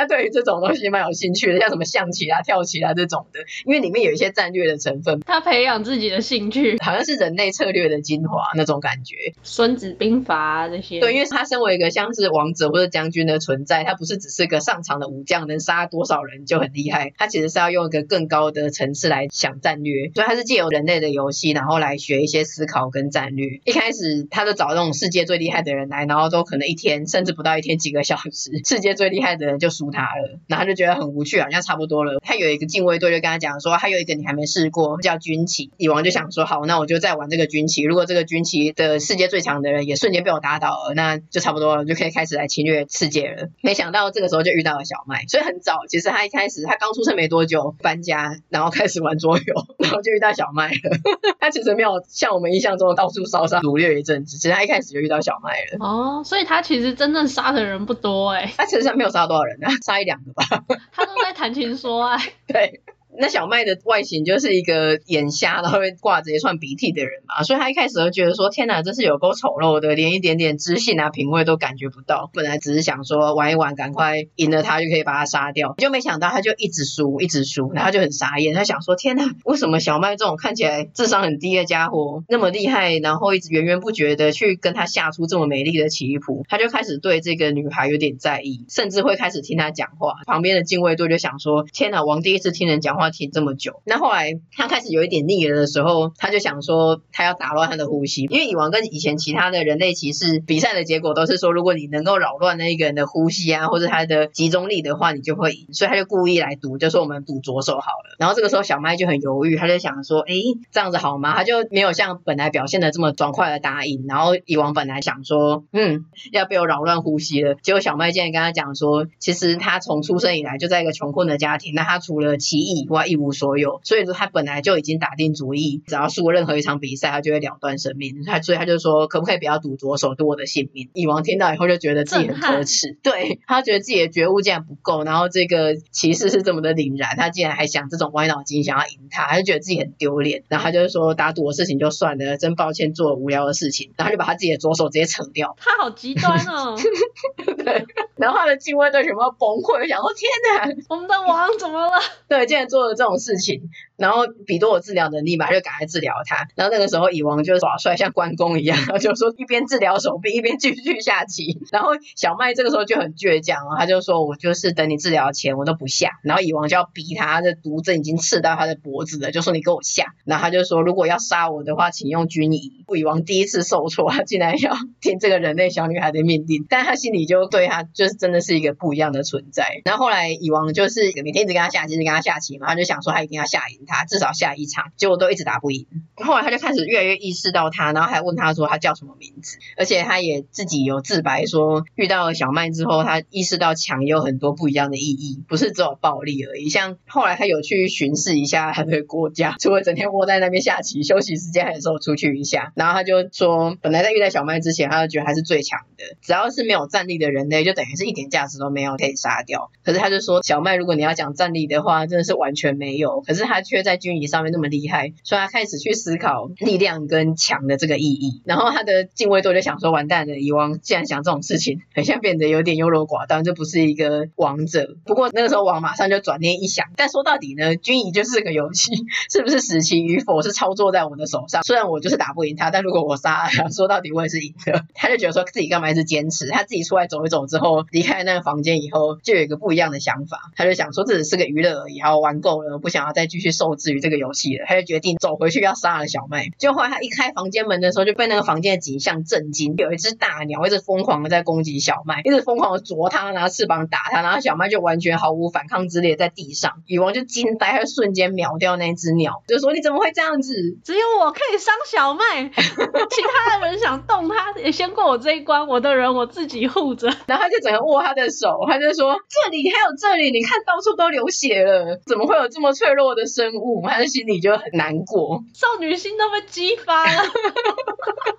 他对于这种东西蛮有兴趣的，像什么象棋啊、跳棋啊这种的，因为里面有一些战略的成分。他培养自己的兴趣，好像是人类策略的精华那种感觉。孙子兵法啊这些。对，因为他身为一个像是王者或者将军的存在，他不是只是个上场的武将，能杀多少人就很厉害。他其实是要用一个更高的层次来想战略，所以他是借由人类的游戏，然后来学一些思考跟战略。一开始他就找那种世界最厉害的人来，然后都可能一天甚至不到一天几个小时，世界最厉害的人就输他了，然后他就觉得很无趣，好像差不多了。他有一个禁卫队就跟他讲说，还有一个你还没试过，叫军旗。蚁王就想说，好，那我就再玩这个军旗。如果这个军旗的世界最强的人也瞬间被我打倒了，那就差不多了，就可以开始来侵略世界了。没想到这个时候就遇到了小麦，所以很早，其实他一开始他刚出生没多久搬家，然后开始玩桌游，然后就遇到小麦了。他其实没有像我们印象中的到处烧杀掳掠一阵子，其实他一开始就遇到小麦了。哦，所以他其实真正杀的人不多哎，他其实还没有杀多少人呢，杀一两个吧。*laughs* 他都在谈情说爱。对。那小麦的外形就是一个眼瞎，然后会挂着一串鼻涕的人嘛，所以他一开始就觉得说，天哪，这是有够丑陋的，连一点点知性啊、品味都感觉不到。本来只是想说玩一玩，赶快赢了他就可以把他杀掉，就没想到他就一直输，一直输，然后就很傻眼，他想说，天哪，为什么小麦这种看起来智商很低的家伙那么厉害，然后一直源源不绝的去跟他下出这么美丽的棋谱，他就开始对这个女孩有点在意，甚至会开始听他讲话。旁边的禁卫队就想说，天哪，王第一次听人讲话听这么久。那后来他开始有一点腻了的时候，他就想说他要打乱他的呼吸，因为蚁王跟以前其他的人类骑士比赛的结果都是说，如果你能够扰乱那一个人的呼吸啊，或者他的集中力的话，你就会赢。所以他就故意来赌，就说我们赌左手好了。然后这个时候小麦就很犹豫，他就想说，哎，这样子好吗？他就没有像本来表现的这么爽快的答应。然后蚁王本来想说，嗯，要被我扰乱呼吸了。结果小麦竟然跟他讲说，其实他从出生以来就在一个穷困的家庭，那他除了棋艺以外一无所有。所以说他本来就已经打定主意，只要输任何一场比赛，他就会了断生命。他所以他就说，可不可以不要赌左手，赌我的性命？蚁王听到以后就觉得自己很可耻，对，他觉得自己的觉悟竟然不够，然后这个骑士是这么的凛然，他竟然还想这种歪脑筋，想要赢他，他就觉得自己很丢脸。然后他就是说，打赌的事情就算了，真抱歉做了无聊的事情，然后就把他自己的左手直接扯掉。他好极端哦。*laughs* 对，然后他的禁卫队全部崩溃，想说天哪，我们的王怎么了？对，竟然做做这种事情。然后比多我治疗能力嘛，就赶快治疗他。然后那个时候蚁王就耍帅，像关公一样，就说一边治疗手臂，一边继续下棋。然后小麦这个时候就很倔强啊，他就说：“我就是等你治疗前我都不下。”然后蚁王就要逼他，的毒针已经刺到他的脖子了，就说：“你给我下。”然后他就说：“如果要杀我的话，请用军仪。”蚁王第一次受挫，他竟然要听这个人类小女孩的命令，但他心里就对他就是真的是一个不一样的存在。然后后来蚁王就是每天一直跟他下棋，一直跟他下棋嘛，他就想说他一定要下赢。他至少下一场，结果都一直打不赢。后来他就开始越来越意识到他，然后还问他说他叫什么名字，而且他也自己有自白说，遇到了小麦之后，他意识到强也有很多不一样的意义，不是只有暴力而已。像后来他有去巡视一下他的国家，除了整天窝在那边下棋，休息时间还有时候出去一下。然后他就说，本来在遇到小麦之前，他就觉得他是最强的，只要是没有战力的人类，就等于是一点价值都没有，可以杀掉。可是他就说，小麦如果你要讲战力的话，真的是完全没有。可是他却却在军。仪上面那么厉害，所以他开始去思考力量跟强的这个意义。然后他的禁卫队就想说：完蛋了，蚁王既然想这种事情，很像变得有点优柔寡断，这不是一个王者。不过那个时候王马上就转念一想，但说到底呢，军仪就是个游戏，*laughs* 是不是死棋与否是操作在我的手上。虽然我就是打不赢他，但如果我杀他，*laughs* 说到底我也是赢的。他就觉得说自己干嘛一直坚持，他自己出来走一走之后，离开那个房间以后，就有一个不一样的想法。他就想说，这只是个娱乐而已，然后玩够了，不想要再继续受制于。这个游戏了，他就决定走回去要杀了小麦。就后来他一开房间门的时候，就被那个房间的景象震惊。有一只大鸟一直疯狂的在攻击小麦，一直疯狂的啄他，拿翅膀打他，然后小麦就完全毫无反抗之力在地上。女王就惊呆，他瞬间秒掉那只鸟，就说：“你怎么会这样子？只有我可以伤小麦，*laughs* 其他的人想动他也先过我这一关，我的人我自己护着。”然后他就整个握他的手，他就说：“这里还有这里，你看到处都流血了，怎么会有这么脆弱的生物？” *laughs* 他的心里就很难过，少女心都被激发了。*laughs*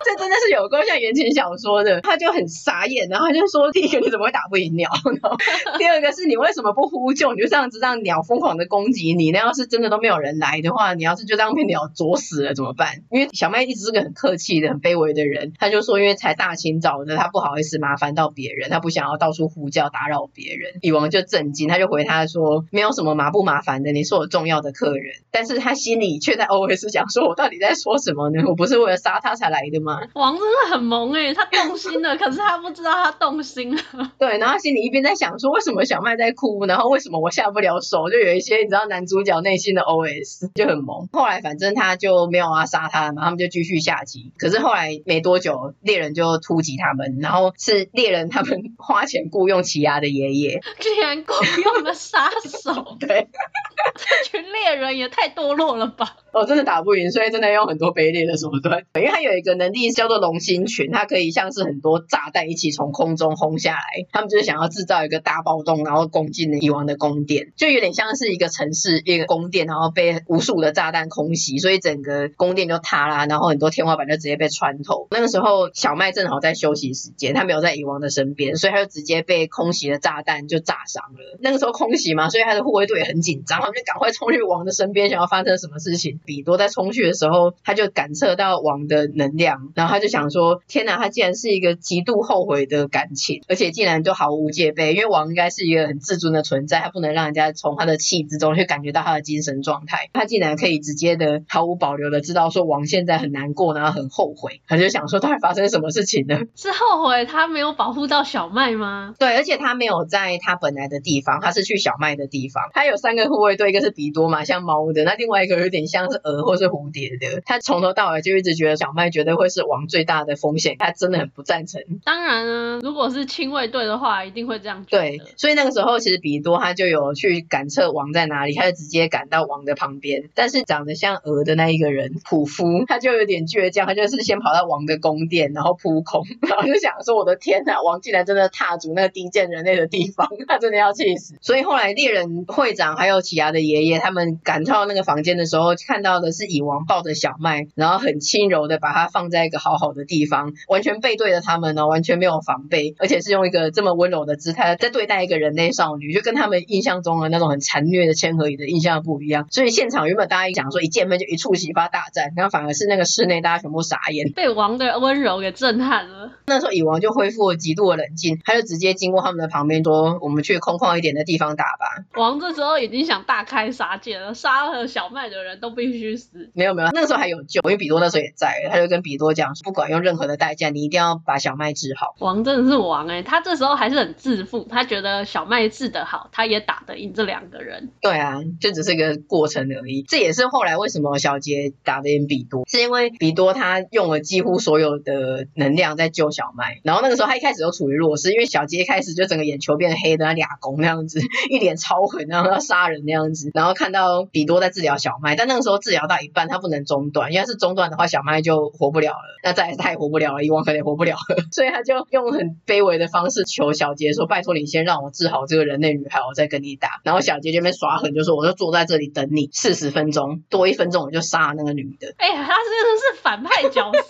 这真的是有够像言情小说的，他就很傻眼，然后他就说：第一个你怎么会打不赢鸟？然后第二个是你为什么不呼救？你就这样子让鸟疯狂的攻击你？那要是真的都没有人来的话，你要是就这样被鸟啄死了怎么办？因为小麦一直是个很客气的、很卑微的人，他就说因为才大清早的，他不好意思麻烦到别人，他不想要到处呼叫打扰别人。蚁王就震惊，他就回他说：没有什么麻不麻烦的，你是我重要的客人。人，但是他心里却在 OS 讲说：“我到底在说什么呢？我不是为了杀他才来的吗？”王真的很萌诶，他动心了，可是他不知道他动心了。对，然后他心里一边在想说：“为什么小麦在哭？然后为什么我下不了手？”就有一些你知道男主角内心的 OS 就很萌。后来反正他就没有要杀他嘛，他们就继续下棋。可是后来没多久，猎人就突击他们，然后是猎人他们 *laughs* 花钱雇佣奇犽的爷爷，居然雇佣了杀手。*laughs* 对。*laughs* 这群猎人也太堕落了吧！哦，真的打不赢，所以真的用很多卑劣的手段。因为他有一个能力叫做龙心群，它可以像是很多炸弹一起从空中轰下来。他们就是想要制造一个大暴动，然后攻进蚁王的宫殿，就有点像是一个城市一个宫殿，然后被无数的炸弹空袭，所以整个宫殿就塌啦，然后很多天花板就直接被穿透。那个时候小麦正好在休息时间，他没有在蚁王的身边，所以他就直接被空袭的炸弹就炸伤了。那个时候空袭嘛，所以他的护卫队也很紧张。他们就赶快冲去王的身边，想要发生什么事情。比多在冲去的时候，他就感测到王的能量，然后他就想说：“天哪，他竟然是一个极度后悔的感情，而且竟然就毫无戒备。因为王应该是一个很自尊的存在，他不能让人家从他的气之中去感觉到他的精神状态。他竟然可以直接的毫无保留的知道说王现在很难过，然后很后悔。他就想说，到底发生什么事情呢？*laughs* 是后悔他没有保护到小麦吗？对，而且他没有在他本来的地方，他是去小麦的地方。他有三个护卫队。一个是比多嘛，像猫的；那另外一个有点像是鹅或是蝴蝶的。他从头到尾就一直觉得小麦绝对会是王最大的风险，他真的很不赞成。当然啊，如果是亲卫队的话，一定会这样。对，所以那个时候其实比多他就有去感测王在哪里，他就直接赶到王的旁边。但是长得像鹅的那一个人普夫，他就有点倔强，他就是先跑到王的宫殿，然后扑空，然后就想说：“我的天呐，王竟然真的踏足那个低贱人类的地方，他真的要气死。”所以后来猎人会长还有奇亚的。爷爷他们赶到那个房间的时候，看到的是蚁王抱着小麦，然后很轻柔的把它放在一个好好的地方，完全背对着他们呢，完全没有防备，而且是用一个这么温柔的姿态在对待一个人类少女，就跟他们印象中的那种很残虐的千和蚁的印象不一样。所以现场原本大家一讲说一见面就一触即发大战，然后反而是那个室内大家全部傻眼，被王的温柔给震撼了。那时候蚁王就恢复了极度的冷静，他就直接经过他们的旁边说：“我们去空旷一点的地方打吧。”王这时候已经想大开杀戒了，杀了小麦的人都必须死。没有没有，那个时候还有救，因为比多那时候也在，他就跟比多讲说，不管用任何的代价，你一定要把小麦治好。王真的是王哎、欸，他这时候还是很自负，他觉得小麦治得好，他也打得赢这两个人。对啊，就只是一个过程而已。这也是后来为什么小杰打得赢比多，是因为比多他用了几乎所有的能量在救小麦，然后那个时候他一开始就处于弱势，因为小杰一开始就整个眼球变黑的，他俩攻那样子，一脸超狠，然后要杀人那样子，然后看到。比多在治疗小麦，但那个时候治疗到一半，他不能中断，因为是中断的话，小麦就活不了了。那再来他也活不了了，蚁王可能也活不了了，*laughs* 所以他就用很卑微的方式求小杰说：“拜托你先让我治好这个人类女孩，我再跟你打。”然后小杰这边耍狠，就说：“我就坐在这里等你四十分钟，多一分钟我就杀了那个女的。”哎呀，他真的是反派角色，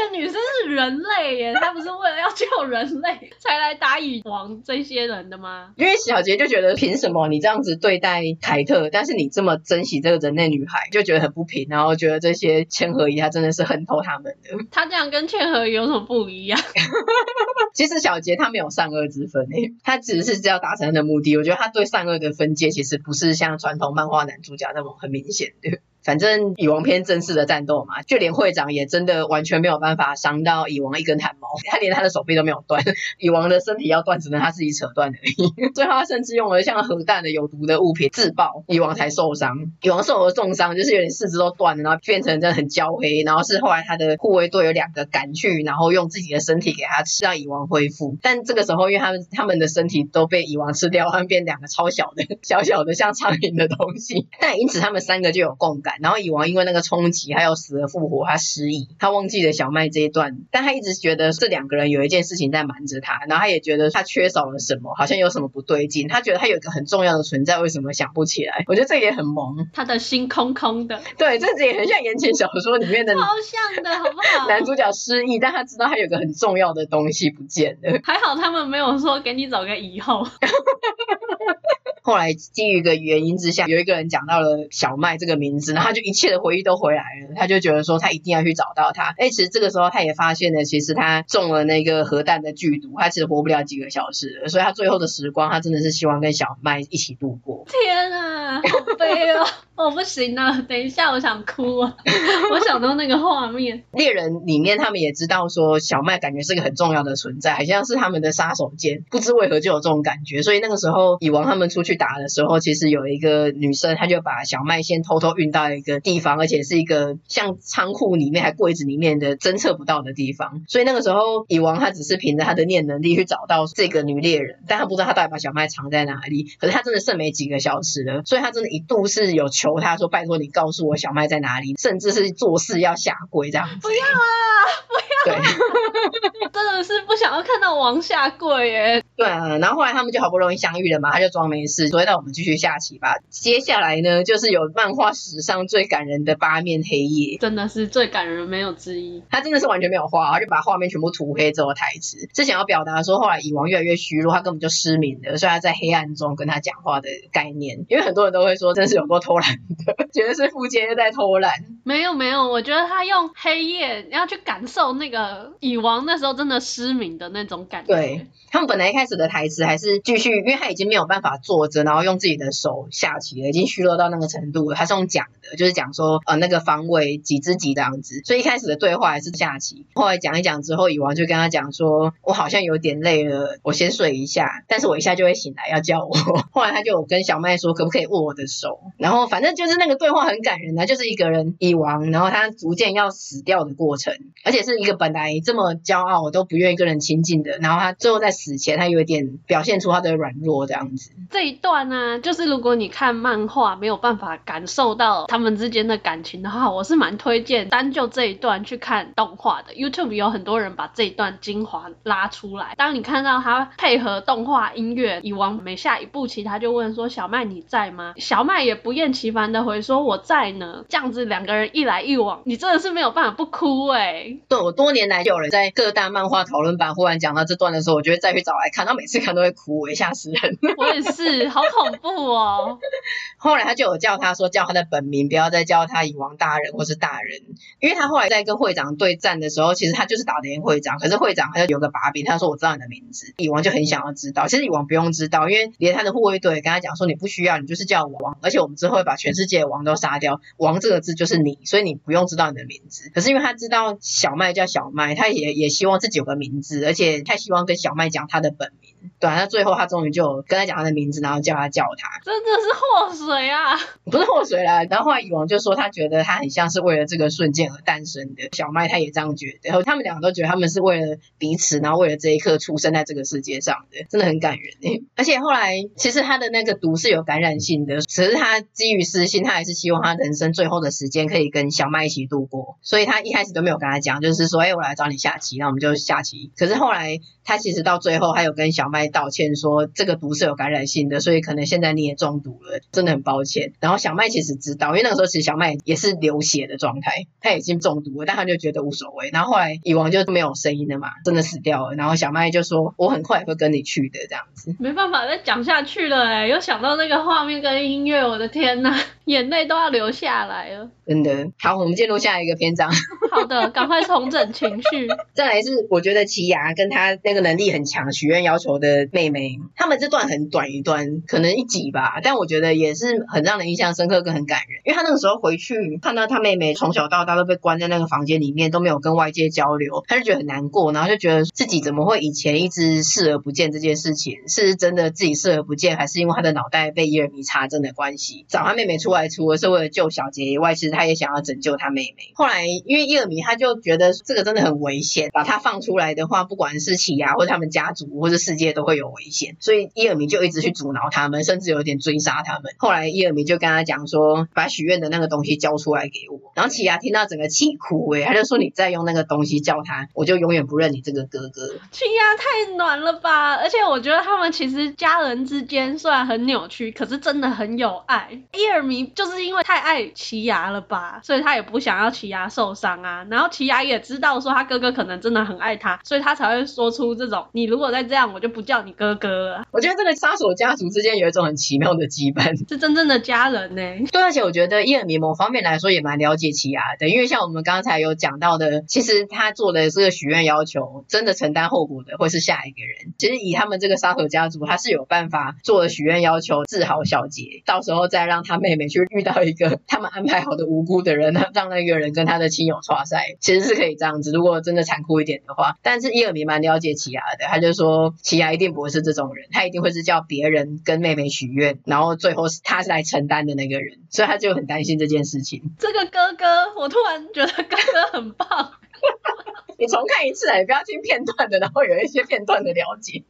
那个女生是人类耶，她不是为了要救人类 *laughs* 才来打蚁王这些人的吗？因为小杰就觉得凭什么你这样子对待凯特？但是你这么珍惜这个人类女孩，就觉得很不平，然后觉得这些千和蚁他真的是恨透他们的。他这样跟千和蚁有什么不一样？*laughs* *laughs* 其实小杰他没有善恶之分诶，他只是只要达成他的目的。我觉得他对善恶的分界其实不是像传统漫画男主角那么很明显的。反正蚁王篇正式的战斗嘛，就连会长也真的完全没有办法伤到蚁王一根汗毛，他连他的手臂都没有断，蚁王的身体要断，只能他自己扯断而已。*laughs* 最后他甚至用了像核弹的有毒的物品自爆，蚁王才受伤。蚁王受了重伤，就是有点四肢都断了，然后变成真的很焦黑。然后是后来他的护卫队有两个赶去，然后用自己的身体给他吃，让蚁王恢复。但这个时候，因为他们他们的身体都被蚁王吃掉，他们变两个超小的、小小的像苍蝇的东西。但因此他们三个就有共感。然后蚁王因为那个冲击，还有死而复活，他失忆，他忘记了小麦这一段，但他一直觉得这两个人有一件事情在瞒着他，然后他也觉得他缺少了什么，好像有什么不对劲，他觉得他有一个很重要的存在，为什么想不起来？我觉得这也很萌，他的心空空的，对，这也很像言情小说里面的，超像的，好不好？*laughs* 男主角失忆，但他知道他有个很重要的东西不见了，还好他们没有说给你找个以后。*laughs* 后来基于一个原因之下，有一个人讲到了小麦这个名字，然后他就一切的回忆都回来了。他就觉得说他一定要去找到他。哎，其实这个时候他也发现了，其实他中了那个核弹的剧毒，他其实活不了几个小时了。所以他最后的时光，他真的是希望跟小麦一起度过。天啊，好悲哦！我 *laughs* 不行了，等一下我想哭啊！*laughs* 我想到那个画面。猎人里面他们也知道说小麦感觉是个很重要的存在，好像是他们的杀手锏，不知为何就有这种感觉。所以那个时候蚁王他们出去打的时候，其实有一个女生，她就把小麦先偷偷运到一个地方，而且是一个像仓库里面还柜子里面的侦测不到的地方。所以那个时候蚁王他只是凭着他的念能力去找到这个女猎人，但他不知道他到底把小麦藏在哪里。可是他真的剩没几个小时了，所以他真的一度是有求他说：“拜托你告诉我小麦在哪里。”甚至是做事要下跪这样子。不要啊！对，*laughs* 真的是不想要看到王下跪耶。对啊，然后后来他们就好不容易相遇了嘛，他就装没事，所以那我们继续下棋吧。接下来呢，就是有漫画史上最感人的八面黑夜，真的是最感人没有之一。他真的是完全没有画，他就把画面全部涂黑，之后台词是想要表达说，后来蚁王越来越虚弱，他根本就失明了，所以他在黑暗中跟他讲话的概念。因为很多人都会说，真是有够偷懒的，*laughs* 觉得是富坚又在偷懒。没有没有，我觉得他用黑夜要去感受那个个蚁王那时候真的失明的那种感觉。对，他们本来一开始的台词还是继续，因为他已经没有办法坐着，然后用自己的手下棋了，已经虚弱到那个程度了。他是用讲的，就是讲说呃那个方位几只几这样子。所以一开始的对话还是下棋，后来讲一讲之后，蚁王就跟他讲说：“我好像有点累了，我先睡一下，但是我一下就会醒来，要叫我。*laughs* ”后来他就跟小麦说：“可不可以握我的手？”然后反正就是那个对话很感人的，就是一个人蚁王，然后他逐渐要死掉的过程，而且是一个本来这么骄傲，我都不愿意跟人亲近的，然后他最后在死前，他有一点表现出他的软弱这样子。这一段呢、啊，就是如果你看漫画没有办法感受到他们之间的感情的话，我是蛮推荐单就这一段去看动画的。YouTube 有很多人把这一段精华拉出来，当你看到他配合动画音乐，以往每下一步棋，他就问说：“小麦你在吗？”小麦也不厌其烦的回说：“我在呢。”这样子两个人一来一往，你真的是没有办法不哭哎、欸。对，我多年来就有人在各大漫画讨论版忽然讲到这段的时候，我就会再去找来看，他每次看都会哭，我吓死人。我也是，好恐怖哦。*laughs* 后来他就有叫他说叫他的本名，不要再叫他蚁王大人或是大人，因为他后来在跟会长对战的时候，其实他就是打得赢会长，可是会长他就有个把柄，他说我知道你的名字，蚁王就很想要知道，其实蚁王不用知道，因为连他的护卫队跟他讲说你不需要，你就是叫王，而且我们之后会把全世界的王都杀掉，王这个字就是你，所以你不用知道你的名字。可是因为他知道小麦叫小麦，他也也希望自己有个名字，而且他希望跟小麦讲他的本名。对啊，那最后他终于就跟他讲他的名字，然后叫他叫他，真的是祸水啊！不是祸水啦。*laughs* 然后后来蚁王就说他觉得他很像是为了这个瞬间而诞生的，小麦他也这样觉得。然后他们两个都觉得他们是为了彼此，然后为了这一刻出生在这个世界上的，真的很感人诶。*laughs* 而且后来其实他的那个毒是有感染性的，只是他基于私心，他还是希望他人生最后的时间可以跟小麦一起度过，所以他一开始都没有跟他讲，就是说，哎，我来找你下棋，那我们就下棋。可是后来他其实到最后，还有跟小麦道歉说，这个毒是有感染性的，所以可能现在你也中毒了，真的很抱歉。然后小麦其实知道，因为那个时候其实小麦也是流血的状态，他已经中毒了，但他就觉得无所谓。然后后来蚁王就没有声音了嘛，真的死掉了。然后小麦就说，我很快会跟你去的，这样子。没办法再讲下去了哎，又想到那个画面跟音乐，我的天呐，眼泪都要流下来了。真的。好，我们进入下一个篇章。好的，赶快重整情绪。*laughs* 再来是，我觉得奇牙跟他那个能力很强、许愿要求的妹妹，他们这段很短一段，可能一集吧，但我觉得也是很让人印象深刻跟很感人。因为他那个时候回去看到他妹妹从小到大都被关在那个房间里面，都没有跟外界交流，他就觉得很难过，然后就觉得自己怎么会以前一直视而不见这件事情，是真的自己视而不见，还是因为他的脑袋被伊尔米查证的关系？找他妹妹出来，除了是为了救小杰以外，其实他也想要拯救他妹妹。后来因为伊尔米他就觉得这个真的很危险，把他放出来的话，不管是奇或者他们家族或者世界都会有危险，所以伊尔明就一直去阻挠他们，甚至有点追杀他们。后来伊尔明就跟他讲说，把许愿的那个东西交出来给我。然后奇牙听到整个气哭，诶，他就说，你再用那个东西叫他，我就永远不认你这个哥哥。奇牙太暖了吧！而且我觉得他们其实家人之间虽然很扭曲，可是真的很有爱。伊尔明就是因为太爱奇牙了吧，所以他也不想要奇牙受伤啊。然后奇牙也知道说他哥哥可能真的很爱他，所以他才会说出这种：你如果再这样，我就不叫你哥哥了。我觉得这个杀手家族之间有一种很奇妙的羁绊，*laughs* 是真正的家人呢、欸。对，而且我觉得伊尔米某方面来说也蛮了解奇亚的，因为像我们刚才有讲到的，其实他做的这个许愿要求，真的承担后果的会是下一个人。其实以他们这个杀手家族，他是有办法做了许愿要求治好小杰，到时候再让他妹妹去遇到一个他们安排好的无辜的人，让那个人跟他的亲友刷赛，其实是可以这样子。如果真的残酷一点的话，但是伊尔米蛮了解奇亚的，他就说奇亚一定不会是这种人，他一定会是叫别人跟妹妹许愿，然后最后是他是来承担的那个人，所以他就很担心这件事情。这个哥哥，我突然觉得哥哥很棒。*laughs* 你重看一次，你不要听片段的，然后有一些片段的了解。*laughs*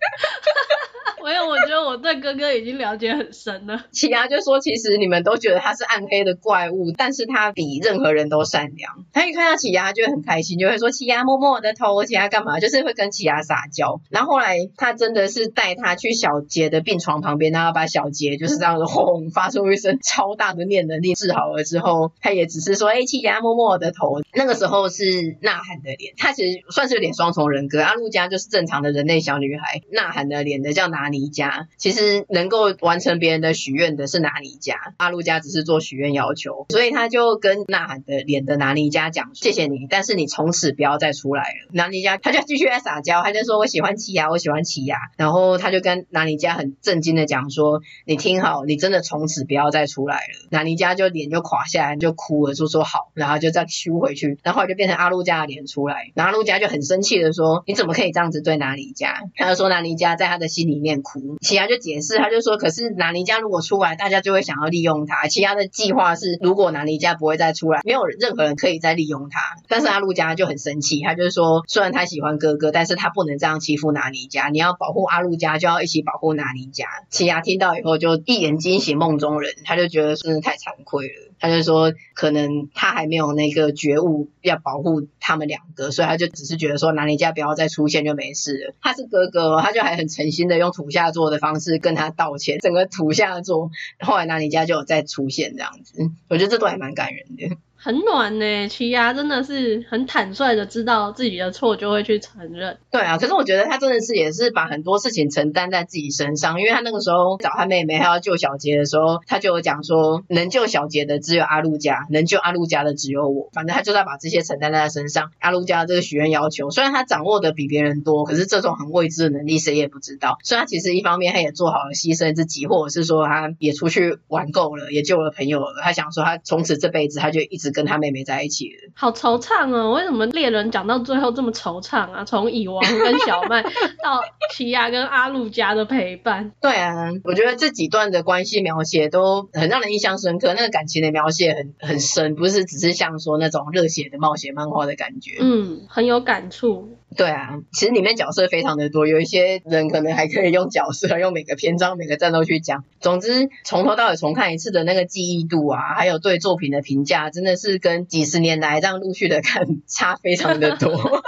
没有，我觉得我对哥哥已经了解很深了。奇牙就说，其实你们都觉得他是暗黑的怪物，但是他比任何人都善良。他一看到奇牙，他就会很开心，就会说奇牙摸摸我的头，奇牙干嘛？就是会跟奇牙撒娇。然后后来他真的是带他去小杰的病床旁边，然后把小杰就是这样子轰发出一声超大的念能力治好了之后，他也只是说，哎，奇牙摸摸我的头。那个时候是呐喊的脸，他其实算是有点双重人格。阿路加就是正常的人类小女孩，呐喊的脸的叫拿尼加，其实能够完成别人的许愿的是拿尼加，阿路加只是做许愿要求，所以他就跟呐喊的脸的拿尼加讲：“谢谢你，但是你从此不要再出来了。”拿尼加他就继续在撒娇，他就说：“我喜欢奇犽，我喜欢奇犽。”然后他就跟拿尼加很震惊的讲说：“你听好，你真的从此不要再出来了。”拿尼加就脸就垮下来，就哭了，就说：“好。”然后就再修回去，然后就变成阿路加的脸出来，然后阿路加就很生气的说：“你怎么可以这样子对拿尼加？”他就说拿尼加在他的心里面哭。奇犽就解释，他就说：“可是拿尼加如果出来，大家就会想要利用他。奇犽的计划是，如果拿尼加不会再出来，没有任何人可以再利用他。但是阿路加就很生气，他就说，虽然他喜欢哥哥，但是他不能这样欺负拿尼加。你要保护阿路加，就要一起保护拿尼加。”奇犽听到以后就一眼惊醒梦中人，他就觉得真的太惭愧了。他就说，可能他还没有那个觉悟要保护他们两个，所以他就只是觉得说，拿尼加不要再出现就没事了。他是哥哥，他就还很诚心的用土下座的方式跟他道歉。整个土下座，后来拿尼加就有再出现这样子，我觉得这段还蛮感人的。很暖呢，奇犽真的是很坦率的知道自己的错就会去承认。对啊，可是我觉得他真的是也是把很多事情承担在自己身上，因为他那个时候找他妹妹还要救小杰的时候，他就有讲说，能救小杰的只有阿路加，能救阿路加的只有我。反正他就在把这些承担在他身上。阿路加的这个许愿要求，虽然他掌握的比别人多，可是这种很未知的能力谁也不知道。所以他其实一方面他也做好了牺牲自己，或者是说他也出去玩够了，也救了朋友了。他想说他从此这辈子他就一直跟他妹妹在一起了，好惆怅哦！为什么猎人讲到最后这么惆怅啊？从蚁王跟小麦 *laughs* 到奇亚跟阿路加的陪伴，对啊，我觉得这几段的关系描写都很让人印象深刻，那个感情的描写很很深，不是只是像说那种热血的冒险漫画的感觉，嗯，很有感触。对啊，其实里面角色非常的多，有一些人可能还可以用角色，*laughs* 用每个篇章、每个战斗去讲。总之，从头到尾重看一次的那个记忆度啊，还有对作品的评价，真的是跟几十年来这样陆续的看 *laughs* 差非常的多。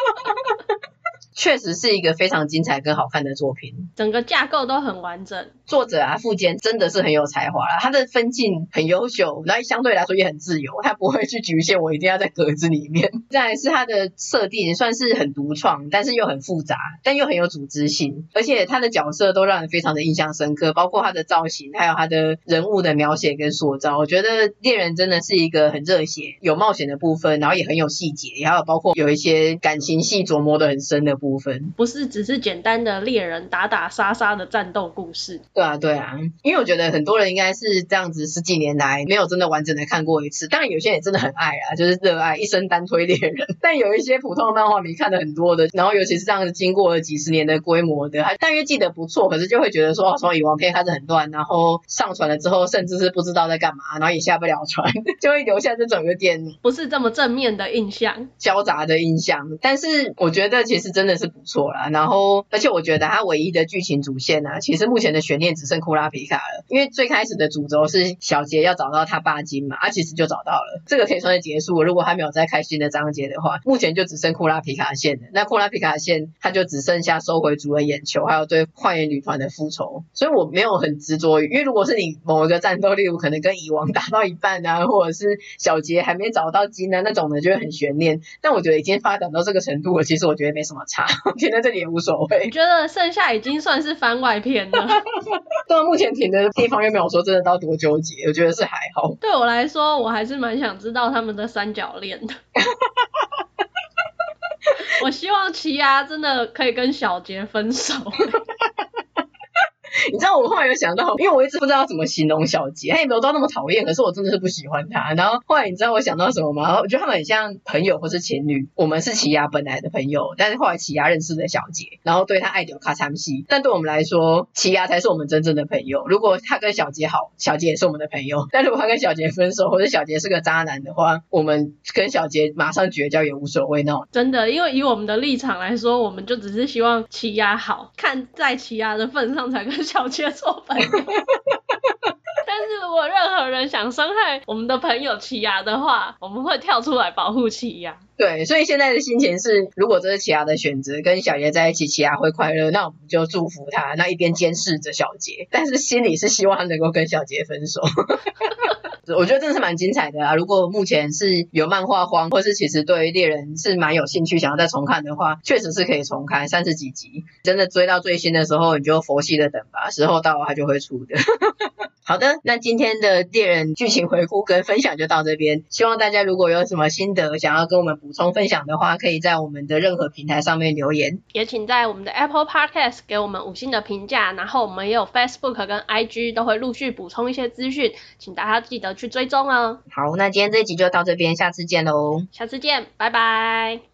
确实是一个非常精彩跟好看的作品，整个架构都很完整。作者啊，富坚真的是很有才华啦，他的分镜很优秀，然后相对来说也很自由，他不会去局限我一定要在格子里面。再来是他的设定算是很独创，但是又很复杂，但又很有组织性，而且他的角色都让人非常的印象深刻，包括他的造型，还有他的人物的描写跟塑造。我觉得猎人真的是一个很热血、有冒险的部分，然后也很有细节，也还有包括有一些感情戏琢磨的很深的部分。部分不是只是简单的猎人打打杀杀的战斗故事。对啊，对啊，因为我觉得很多人应该是这样子，十几年来没有真的完整的看过一次。当然有些人也真的很爱啊，就是热爱一生单推猎人。*laughs* 但有一些普通的漫画迷看的很多的，然后尤其是这样子经过了几十年的规模的，还大约记得不错，可是就会觉得说，哦，从以往片开始很乱，然后上传了之后，甚至是不知道在干嘛，然后也下不了船，*laughs* 就会留下这种有点不是这么正面的印象，交杂的印象。但是我觉得其实真的。是不错啦，然后而且我觉得它唯一的剧情主线呢、其实目前的悬念只剩库拉皮卡了，因为最开始的主轴是小杰要找到他爸金嘛，啊、其实就找到了，这个可以算是结束。如果还没有再开新的章节的话，目前就只剩库拉皮卡线了。那库拉皮卡线，他就只剩下收回主人眼球，还有对幻影女团的复仇。所以我没有很执着于，因为如果是你某一个战斗，例如可能跟蚁王打到一半啊，或者是小杰还没找到金啊那种的，就会很悬念。但我觉得已经发展到这个程度了，其实我觉得没什么差。停在这里也无所谓。我觉得剩下已经算是番外篇了。*laughs* 到，目前停的地方又没有说真的到多纠结，我觉得是还好。对我来说，我还是蛮想知道他们的三角恋的。*laughs* 我希望奇犽真的可以跟小杰分手。你知道我后来有想到，因为我一直不知道怎么形容小杰，他也没有到那么讨厌，可是我真的是不喜欢他。然后后来你知道我想到什么吗？我觉得他们很像朋友或是情侣。我们是奇犽本来的朋友，但是后来奇犽认识了小杰，然后对他爱丢卡参戏。但对我们来说，奇犽才是我们真正的朋友。如果他跟小杰好，小杰也是我们的朋友。但如果他跟小杰分手，或者小杰是个渣男的话，我们跟小杰马上绝交也无所谓那种。真的，因为以我们的立场来说，我们就只是希望奇犽好，看在奇犽的份上才跟小杰做朋友。如果任何人想伤害我们的朋友奇犽的话，我们会跳出来保护奇犽。对，所以现在的心情是，如果这是奇犽的选择，跟小杰在一起，奇犽会快乐，那我们就祝福他，那一边监视着小杰，*laughs* 但是心里是希望他能够跟小杰分手。*laughs* 我觉得真的是蛮精彩的啊！如果目前是有漫画荒，或是其实对猎人是蛮有兴趣，想要再重看的话，确实是可以重看三十几集。真的追到最新的时候，你就佛系的等吧，时候到了它就会出的。好的，那今天的猎人剧情回顾跟分享就到这边。希望大家如果有什么心得想要跟我们补充分享的话，可以在我们的任何平台上面留言，也请在我们的 Apple Podcast 给我们五星的评价。然后我们也有 Facebook 跟 IG 都会陆续补充一些资讯，请大家记得去追踪哦。好，那今天这一集就到这边，下次见喽。下次见，拜拜。